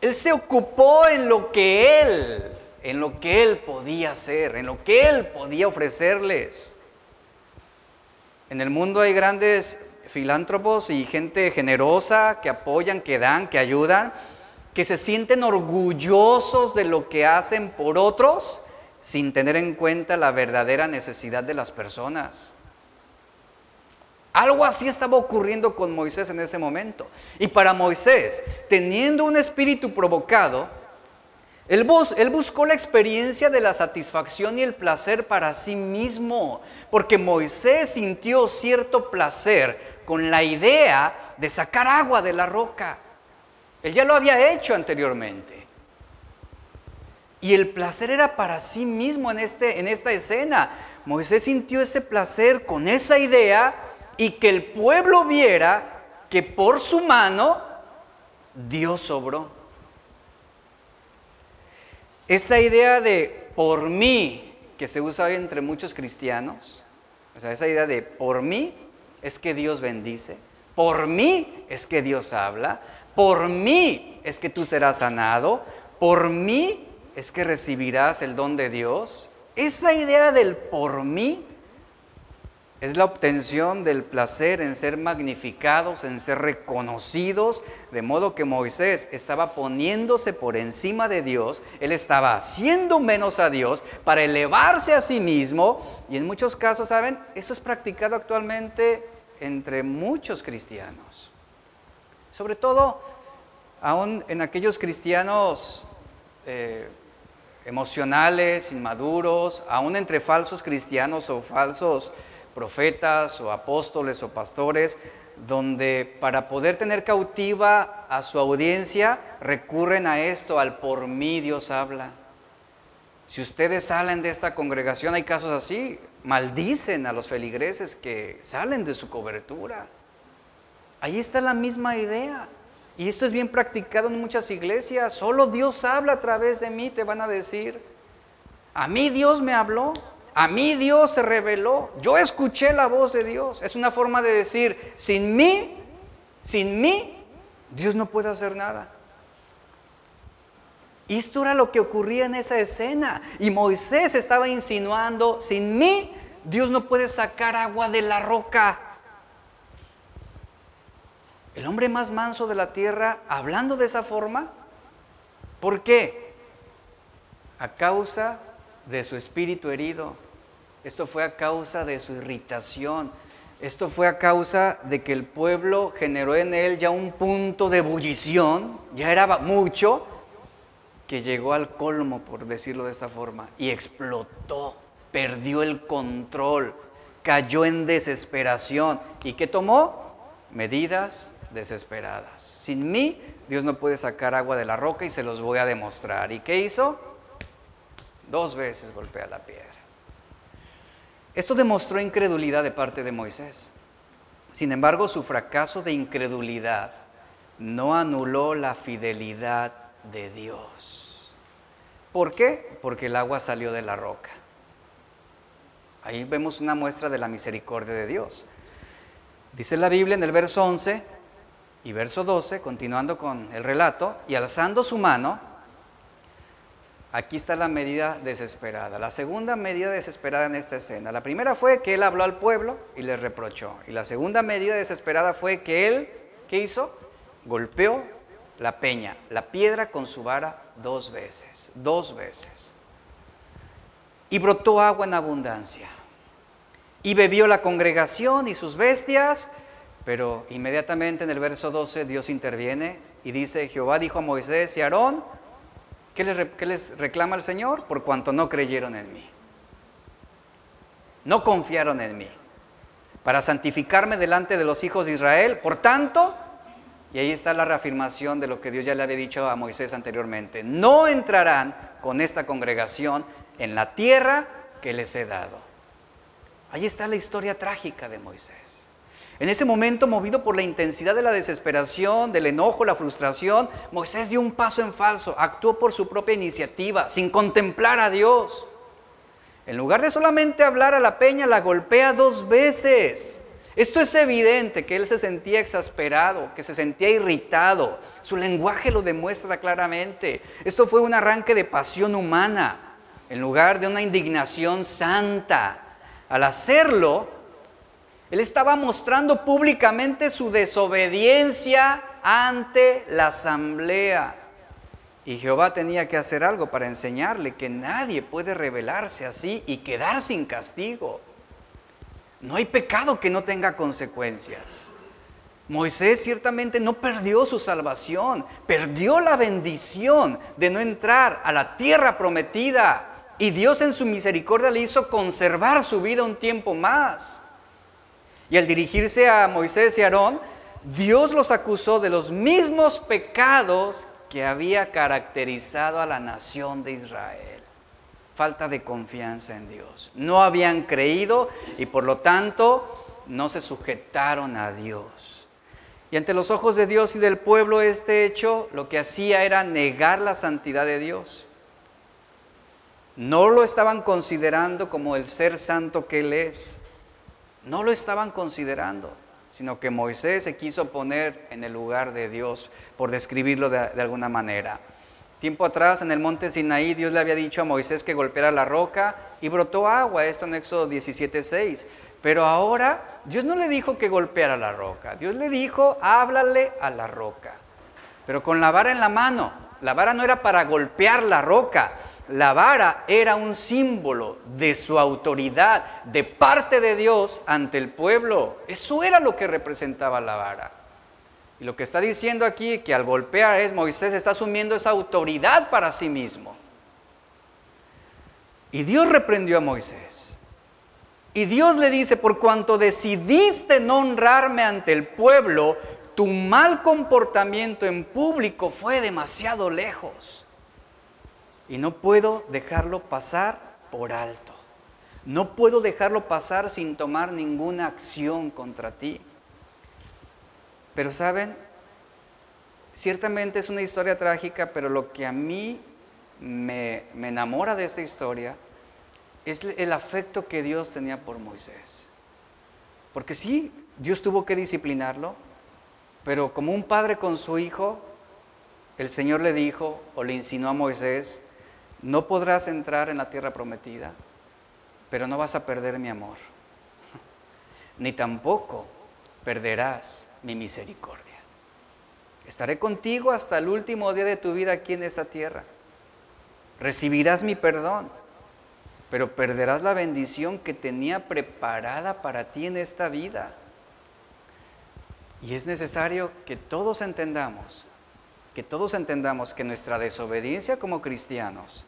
él se ocupó en lo que él, en lo que él podía hacer, en lo que él podía ofrecerles. En el mundo hay grandes filántropos y gente generosa que apoyan, que dan, que ayudan, que se sienten orgullosos de lo que hacen por otros sin tener en cuenta la verdadera necesidad de las personas. Algo así estaba ocurriendo con Moisés en ese momento. Y para Moisés, teniendo un espíritu provocado, él, buscó la experiencia de la satisfacción y el placer para sí mismo, porque Moisés sintió cierto placer con la idea de sacar agua de la roca. Él ya lo había hecho anteriormente. Y el placer era para sí mismo en, este, en esta escena. Moisés sintió ese placer con esa idea y que el pueblo viera que por su mano Dios sobró. Esa idea de por mí, que se usa entre muchos cristianos, o sea, esa idea de por mí es que Dios bendice, por mí es que Dios habla, por mí es que tú serás sanado, por mí es que recibirás el don de Dios. Esa idea del por mí es la obtención del placer en ser magnificados, en ser reconocidos, de modo que Moisés estaba poniéndose por encima de Dios, él estaba haciendo menos a Dios para elevarse a sí mismo, y en muchos casos, ¿saben? Esto es practicado actualmente entre muchos cristianos. Sobre todo, aún en aquellos cristianos eh, emocionales, inmaduros, aún entre falsos cristianos o falsos profetas o apóstoles o pastores, donde para poder tener cautiva a su audiencia recurren a esto, al por mí Dios habla. Si ustedes salen de esta congregación, hay casos así, maldicen a los feligreses que salen de su cobertura. Ahí está la misma idea. Y esto es bien practicado en muchas iglesias. Solo Dios habla a través de mí, te van a decir. A mí Dios me habló. A mí Dios se reveló. Yo escuché la voz de Dios. Es una forma de decir, sin mí, sin mí, Dios no puede hacer nada. Y esto era lo que ocurría en esa escena. Y Moisés estaba insinuando, sin mí, Dios no puede sacar agua de la roca el hombre más manso de la tierra, hablando de esa forma. ¿Por qué? A causa de su espíritu herido. Esto fue a causa de su irritación. Esto fue a causa de que el pueblo generó en él ya un punto de ebullición, ya era mucho, que llegó al colmo, por decirlo de esta forma, y explotó, perdió el control, cayó en desesperación. ¿Y qué tomó? Medidas desesperadas. Sin mí, Dios no puede sacar agua de la roca y se los voy a demostrar. ¿Y qué hizo? Dos veces golpea la piedra. Esto demostró incredulidad de parte de Moisés. Sin embargo, su fracaso de incredulidad no anuló la fidelidad de Dios. ¿Por qué? Porque el agua salió de la roca. Ahí vemos una muestra de la misericordia de Dios. Dice la Biblia en el verso 11 y verso 12, continuando con el relato, y alzando su mano, aquí está la medida desesperada, la segunda medida desesperada en esta escena. La primera fue que él habló al pueblo y le reprochó. Y la segunda medida desesperada fue que él, ¿qué hizo? Golpeó la peña, la piedra con su vara dos veces, dos veces. Y brotó agua en abundancia. Y bebió la congregación y sus bestias, pero inmediatamente en el verso 12 Dios interviene y dice, Jehová dijo a Moisés y Aarón, ¿qué les, ¿qué les reclama el Señor? Por cuanto no creyeron en mí. No confiaron en mí. Para santificarme delante de los hijos de Israel. Por tanto, y ahí está la reafirmación de lo que Dios ya le había dicho a Moisés anteriormente. No entrarán con esta congregación en la tierra que les he dado. Ahí está la historia trágica de Moisés. En ese momento, movido por la intensidad de la desesperación, del enojo, la frustración, Moisés dio un paso en falso, actuó por su propia iniciativa, sin contemplar a Dios. En lugar de solamente hablar a la peña, la golpea dos veces. Esto es evidente que él se sentía exasperado, que se sentía irritado. Su lenguaje lo demuestra claramente. Esto fue un arranque de pasión humana en lugar de una indignación santa. Al hacerlo, él estaba mostrando públicamente su desobediencia ante la asamblea. Y Jehová tenía que hacer algo para enseñarle que nadie puede rebelarse así y quedar sin castigo. No hay pecado que no tenga consecuencias. Moisés ciertamente no perdió su salvación, perdió la bendición de no entrar a la tierra prometida y Dios en su misericordia le hizo conservar su vida un tiempo más. Y al dirigirse a Moisés y Aarón, Dios los acusó de los mismos pecados que había caracterizado a la nación de Israel. Falta de confianza en Dios. No habían creído y por lo tanto no se sujetaron a Dios. Y ante los ojos de Dios y del pueblo este hecho lo que hacía era negar la santidad de Dios. No lo estaban considerando como el ser santo que Él es. No lo estaban considerando, sino que Moisés se quiso poner en el lugar de Dios, por describirlo de, alguna manera. Tiempo atrás, en el monte Sinaí, Dios le había dicho a Moisés que golpeara la roca y brotó agua, esto en Éxodo 17:6. Pero ahora Dios no le dijo que golpeara la roca, Dios le dijo, háblale a la roca, pero con la vara en la mano. La vara no era para golpear la roca, la vara era un símbolo de su autoridad de parte de Dios ante el pueblo. Eso era lo que representaba la vara. Y lo que está diciendo aquí que al golpear es Moisés está asumiendo esa autoridad para sí mismo. Y Dios reprendió a Moisés. Y Dios le dice, por cuanto decidiste no honrarme ante el pueblo, tu mal comportamiento en público fue demasiado lejos y no puedo dejarlo pasar por alto. No puedo dejarlo pasar sin tomar ninguna acción contra ti. Pero saben, ciertamente es una historia trágica, pero lo que a mí me, me enamora de esta historia es el afecto que Dios tenía por Moisés. Porque sí, Dios tuvo que disciplinarlo, pero como un padre con su hijo, el Señor le dijo o le insinuó a Moisés, no podrás entrar en la tierra prometida, pero no vas a perder mi amor, ni tampoco perderás mi misericordia. Estaré contigo hasta el último día de tu vida aquí en esta tierra. Recibirás mi perdón, pero perderás la bendición que tenía preparada para ti en esta vida. Y es necesario que todos entendamos, que todos entendamos que nuestra desobediencia como cristianos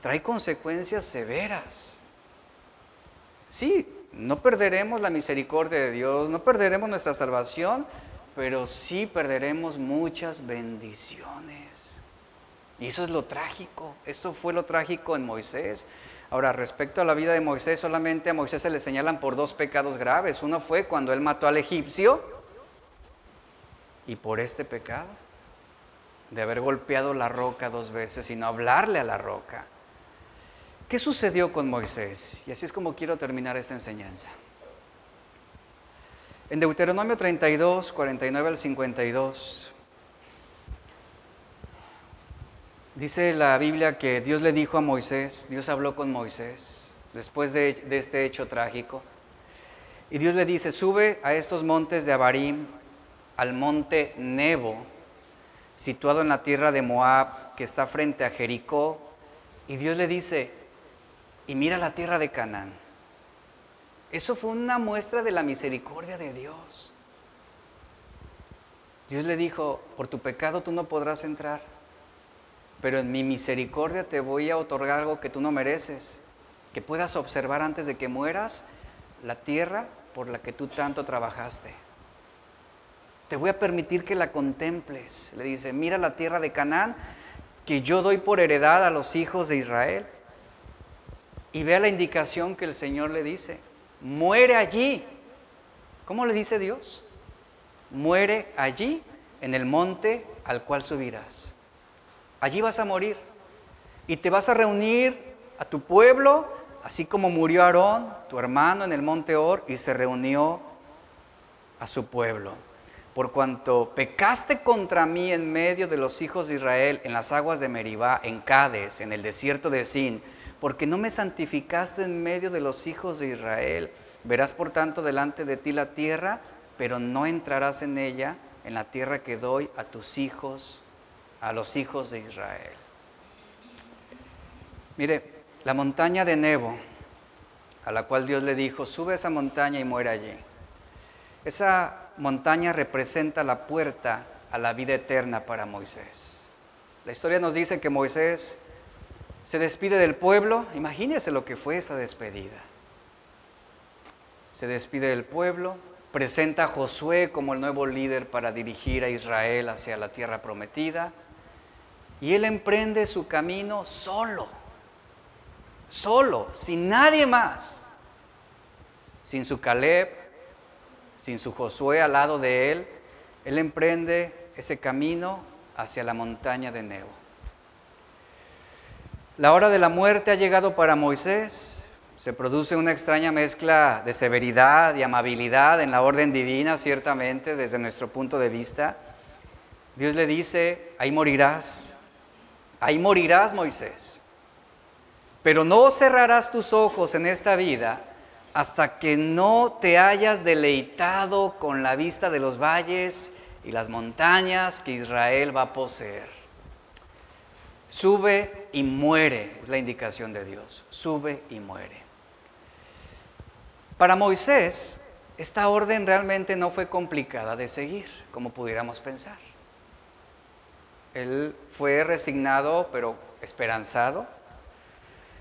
trae consecuencias severas. Sí, no perderemos la misericordia de Dios, no perderemos nuestra salvación, pero sí perderemos muchas bendiciones. Y eso es lo trágico. Esto fue lo trágico en Moisés. Ahora, respecto a la vida de Moisés, solamente a Moisés se le señalan por dos pecados graves. Uno fue cuando él mató al egipcio y por este pecado de haber golpeado la roca dos veces y no hablarle a la roca. ¿Qué sucedió con Moisés? Y así es como quiero terminar esta enseñanza. En Deuteronomio 32, 49 al 52, Dice la Biblia que Dios le dijo a Moisés, Dios habló con Moisés después de, este hecho trágico. Y Dios le dice, sube a estos montes de Abarim, al monte Nebo, situado en la tierra de Moab, que está frente a Jericó. Y Dios le dice, y mira la tierra de Canaán. Eso fue una muestra de la misericordia de Dios. Dios le dijo, por tu pecado tú no podrás entrar pero en mi misericordia te voy a otorgar algo que tú no mereces, que puedas observar antes de que mueras la tierra por la que tú tanto trabajaste. Te voy a permitir que la contemples. Le dice, mira la tierra de Canaán que yo doy por heredad a los hijos de Israel. Y vea la indicación que el Señor le dice, muere allí. ¿Cómo le dice Dios? Muere allí en el monte al cual subirás. Allí vas a morir. Y te vas a reunir a tu pueblo, así como murió Aarón, tu hermano, en el monte Or, y se reunió a su pueblo. Por cuanto pecaste contra mí en medio de los hijos de Israel, en las aguas de Meribá, en Cades, en el desierto de Sin, porque no me santificaste en medio de los hijos de Israel. Verás por tanto delante de ti la tierra, pero no entrarás en ella, en la tierra que doy a tus hijos a los hijos de Israel. Mire, la montaña de Nebo, a la cual Dios le dijo, sube a esa montaña y muere allí. Esa montaña representa la puerta a la vida eterna para Moisés. La historia nos dice que Moisés se despide del pueblo, imagínese lo que fue esa despedida. Se despide del pueblo, presenta a Josué como el nuevo líder para dirigir a Israel hacia la tierra prometida. Y él emprende su camino solo, solo, sin nadie más, sin su Caleb, sin su Josué al lado de él. Él emprende ese camino hacia la montaña de Nebo. La hora de la muerte ha llegado para Moisés. Se produce una extraña mezcla de severidad y amabilidad en la orden divina, ciertamente, desde nuestro punto de vista. Dios le dice, ahí morirás, ahí morirás, Moisés. Pero no cerrarás tus ojos en esta vida hasta que no te hayas deleitado con la vista de los valles y las montañas que Israel va a poseer. Sube y muere, es la indicación de Dios. Sube y muere. Para Moisés, esta orden realmente no fue complicada de seguir, como pudiéramos pensar. Él fue resignado, pero esperanzado.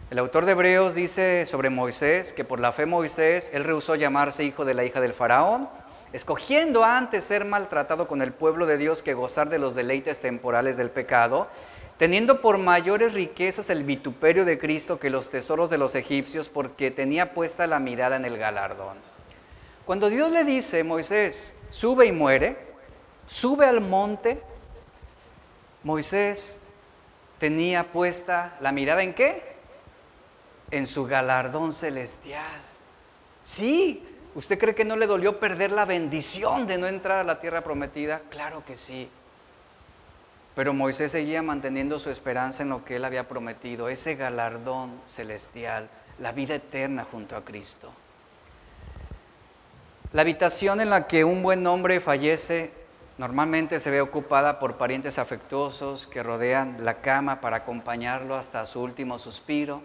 El autor de Hebreos dice sobre Moisés que por la fe Moisés, él rehusó llamarse hijo de la hija del faraón, escogiendo antes ser maltratado con el pueblo de Dios que gozar de los deleites temporales del pecado, teniendo por mayores riquezas el vituperio de Cristo que los tesoros de los egipcios, porque tenía puesta la mirada en el galardón. Cuando Dios le dice, Moisés, sube y muere, sube al monte, Moisés tenía puesta la mirada en qué? En su galardón celestial. Sí, ¿usted cree que no le dolió perder la bendición de no entrar a la tierra prometida? Claro que sí. Pero Moisés seguía manteniendo su esperanza en lo que él había prometido, ese galardón celestial, la vida eterna junto a Cristo. La habitación en la que un buen hombre fallece Normalmente se ve ocupada por parientes afectuosos que rodean la cama para acompañarlo hasta su último suspiro.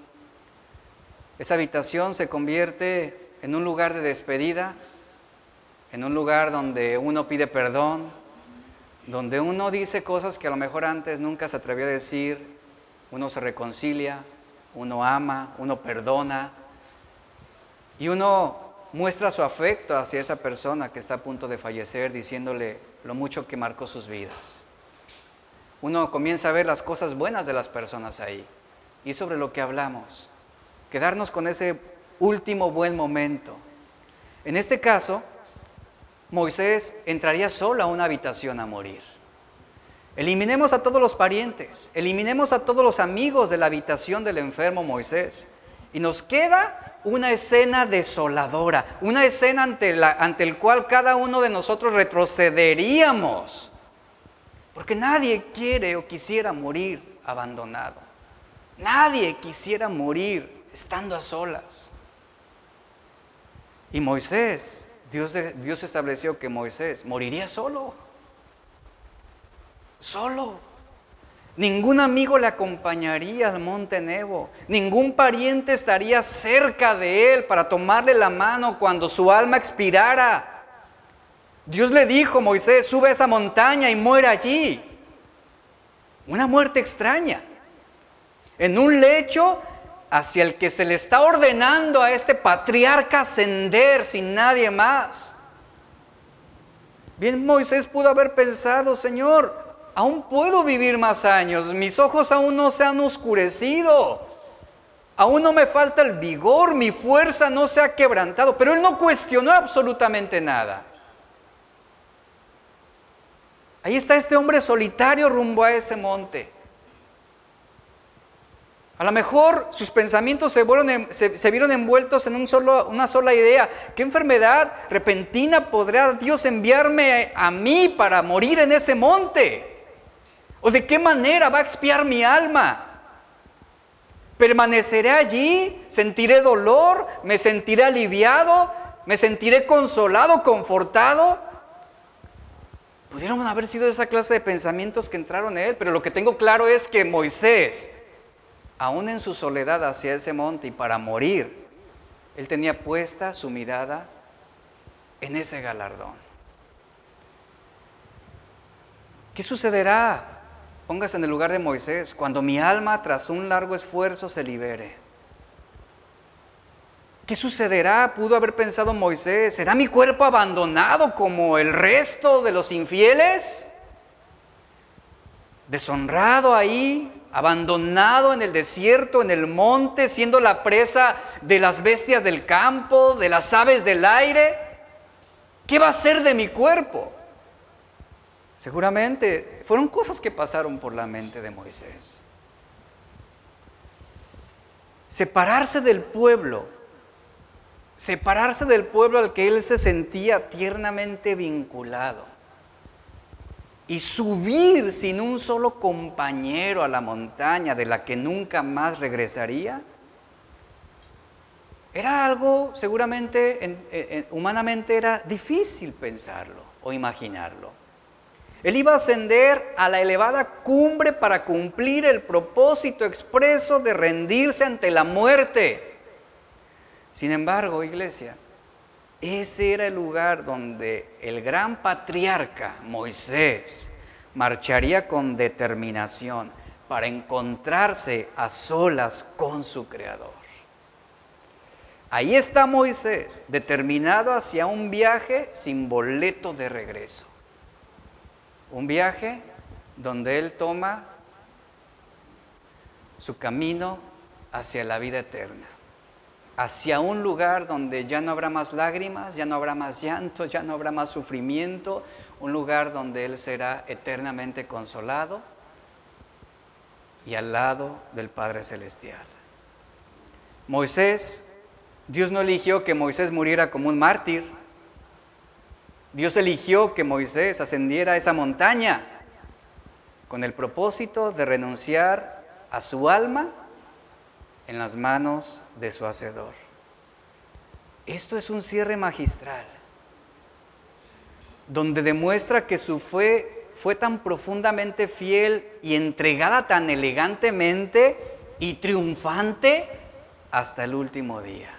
Esa habitación se convierte en un lugar de despedida, en un lugar donde uno pide perdón, donde uno dice cosas que a lo mejor antes nunca se atrevió a decir, uno se reconcilia, uno ama, uno perdona y uno muestra su afecto hacia esa persona que está a punto de fallecer diciéndole, lo mucho que marcó sus vidas. Uno comienza a ver las cosas buenas de las personas ahí. Y sobre lo que hablamos, quedarnos con ese último buen momento. En este caso, Moisés entraría solo a una habitación a morir. Eliminemos a todos los parientes, eliminemos a todos los amigos de la habitación del enfermo Moisés. Y nos queda una escena desoladora, una escena ante la ante el cual cada uno de nosotros retrocederíamos. Porque nadie quiere o quisiera morir abandonado. Nadie quisiera morir estando a solas. Y Moisés, Dios, Dios estableció que Moisés moriría solo. Solo. Ningún amigo le acompañaría al monte Nebo. Ningún pariente estaría cerca de él para tomarle la mano cuando su alma expirara. Dios le dijo, Moisés, sube a esa montaña y muera allí. Una muerte extraña. En un lecho hacia el que se le está ordenando a este patriarca ascender sin nadie más. Bien, Moisés pudo haber pensado, Señor, aún puedo vivir más años, mis ojos aún no se han oscurecido, aún no me falta el vigor, mi fuerza no se ha quebrantado, pero él no cuestionó absolutamente nada. Ahí está este hombre solitario rumbo a ese monte. A lo mejor sus pensamientos se, vieron envueltos en una sola idea. ¿Qué enfermedad repentina podrá Dios enviarme a mí para morir en ese monte? ¿O de qué manera va a expiar mi alma? ¿Permaneceré allí? ¿Sentiré dolor? ¿Me sentiré aliviado? ¿Me sentiré consolado, confortado? Pudieron haber sido esa clase de pensamientos que entraron en él, pero lo que tengo claro es que Moisés, aún en su soledad hacia ese monte y para morir, él tenía puesta su mirada en ese galardón. ¿Qué sucederá? Póngase en el lugar de Moisés, cuando mi alma tras un largo esfuerzo se libere. ¿Qué sucederá? Pudo haber pensado Moisés. ¿Será mi cuerpo abandonado como el resto de los infieles? Deshonrado ahí, abandonado en el desierto, en el monte, siendo la presa de las bestias del campo, de las aves del aire. ¿Qué va a ser de mi cuerpo? Seguramente fueron cosas que pasaron por la mente de Moisés. Separarse del pueblo separarse del pueblo al que él se sentía tiernamente vinculado y subir sin un solo compañero a la montaña de la que nunca más regresaría, era algo seguramente humanamente era difícil pensarlo o imaginarlo. Él iba a ascender a la elevada cumbre para cumplir el propósito expreso de rendirse ante la muerte sin embargo, iglesia, ese era el lugar donde el gran patriarca Moisés marcharía con determinación para encontrarse a solas con su Creador. Ahí está Moisés, determinado hacia un viaje sin boleto de regreso. Un viaje donde él toma su camino hacia la vida eterna hacia un lugar donde ya no habrá más lágrimas, ya no habrá más llanto, ya no habrá más sufrimiento, un lugar donde Él será eternamente consolado y al lado del Padre Celestial. Moisés, Dios no eligió que Moisés muriera como un mártir, Dios eligió que Moisés ascendiera a esa montaña con el propósito de renunciar a su alma en las manos de su Hacedor. Esto es un cierre magistral, donde demuestra que su fe fue tan profundamente fiel y entregada tan elegantemente y triunfante hasta el último día.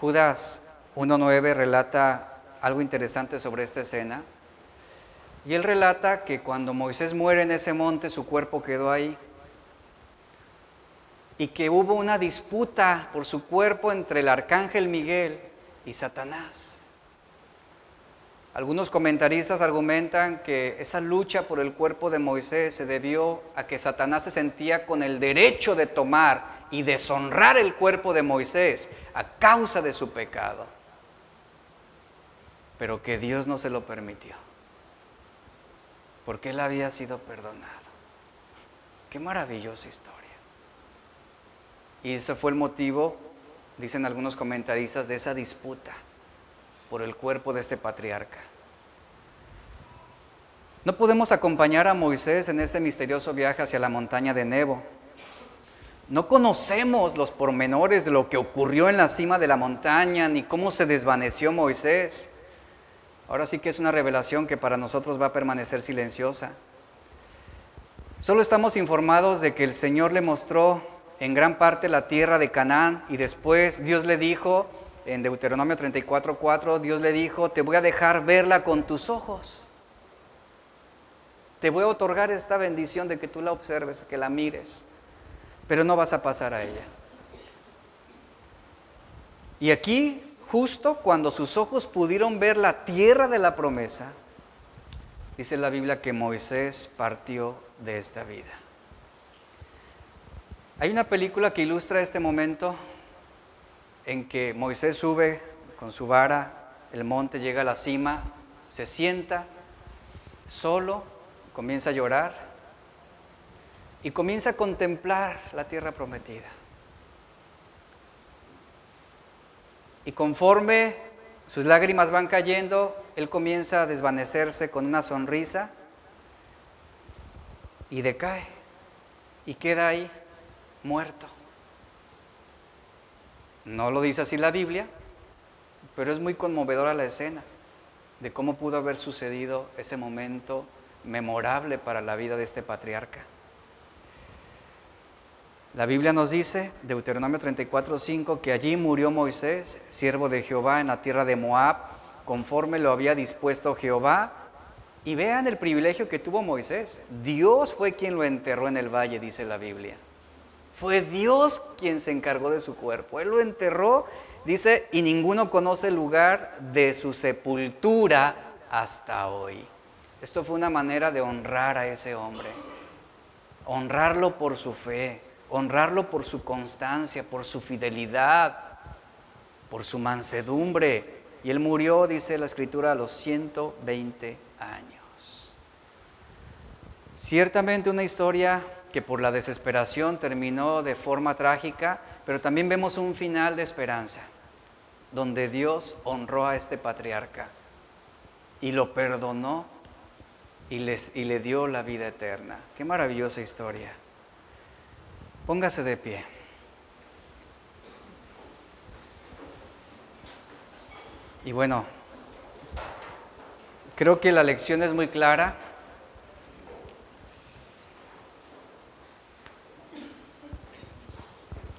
Judas 1.9 relata algo interesante sobre esta escena. Y él relata que cuando Moisés muere en ese monte, su cuerpo quedó ahí y que hubo una disputa por su cuerpo entre el arcángel Miguel y Satanás. Algunos comentaristas argumentan que esa lucha por el cuerpo de Moisés se debió a que Satanás se sentía con el derecho de tomar y deshonrar el cuerpo de Moisés a causa de su pecado, pero que Dios no se lo permitió, porque él había sido perdonado. Qué maravillosa historia. Y ese fue el motivo, dicen algunos comentaristas, de esa disputa por el cuerpo de este patriarca. No podemos acompañar a Moisés en este misterioso viaje hacia la montaña de Nebo. No conocemos los pormenores de lo que ocurrió en la cima de la montaña, ni cómo se desvaneció Moisés. Ahora sí que es una revelación que para nosotros va a permanecer silenciosa. Solo estamos informados de que el Señor le mostró en gran parte la tierra de Canaán y después Dios le dijo, en Deuteronomio 34:4, Dios le dijo, te voy a dejar verla con tus ojos. Te voy a otorgar esta bendición de que tú la observes, que la mires, pero no vas a pasar a ella. Y aquí, justo cuando sus ojos pudieron ver la tierra de la promesa, dice la Biblia que Moisés partió de esta vida. Hay una película que ilustra este momento en que Moisés sube con su vara, el monte llega a la cima, se sienta solo, comienza a llorar y comienza a contemplar la tierra prometida. Y conforme sus lágrimas van cayendo, él comienza a desvanecerse con una sonrisa y decae y queda ahí muerto. No lo dice así la Biblia, pero es muy conmovedora la escena de cómo pudo haber sucedido ese momento memorable para la vida de este patriarca. La Biblia nos dice, Deuteronomio 34:5, que allí murió Moisés, siervo de Jehová, en la tierra de Moab, conforme lo había dispuesto Jehová. Y vean el privilegio que tuvo Moisés. Dios fue quien lo enterró en el valle, dice la Biblia. Fue Dios quien se encargó de su cuerpo. Él lo enterró, dice, y ninguno conoce el lugar de su sepultura hasta hoy. Esto fue una manera de honrar a ese hombre. Honrarlo por su fe, honrarlo por su constancia, por su fidelidad, por su mansedumbre. Y él murió, dice la escritura, a los 120 años. Ciertamente una historia que por la desesperación terminó de forma trágica, pero también vemos un final de esperanza, donde Dios honró a este patriarca y lo perdonó y, y le dio la vida eterna. Qué maravillosa historia. Póngase de pie. Y bueno, creo que la lección es muy clara.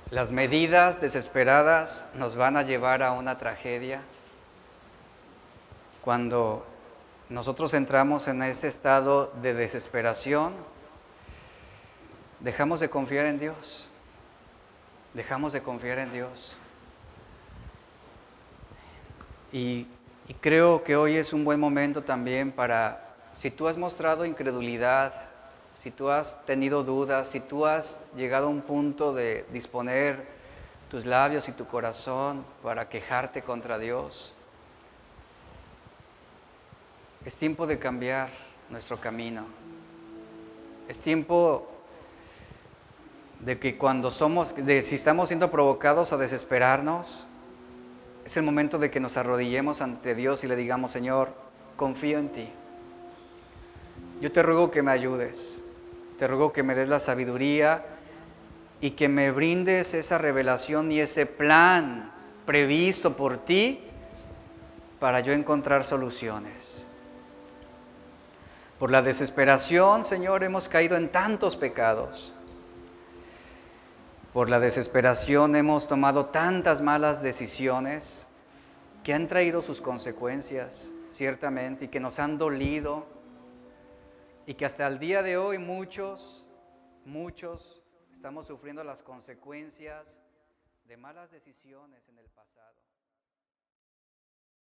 Las medidas desesperadas nos van a llevar a una tragedia. Cuando nosotros entramos en ese estado de desesperación, dejamos de confiar en Dios. Dejamos de confiar en Dios. Y, creo que hoy es un buen momento también para, si tú has mostrado incredulidad, si tú has tenido dudas, si tú has llegado a un punto de disponer tus labios y tu corazón para quejarte contra Dios, es tiempo de cambiar nuestro camino. Es tiempo de que cuando somos, de si estamos siendo provocados a desesperarnos, es el momento de que nos arrodillemos ante Dios y le digamos, Señor, confío en ti. Yo te ruego que me ayudes. Te ruego que me des la sabiduría y que me brindes esa revelación y ese plan previsto por ti para yo encontrar soluciones. Por la desesperación, Señor, hemos caído en tantos pecados. Por la desesperación hemos tomado tantas malas decisiones que han traído sus consecuencias, ciertamente, y que nos han dolido y que hasta el día de hoy muchos, muchos estamos sufriendo las consecuencias de malas decisiones en el.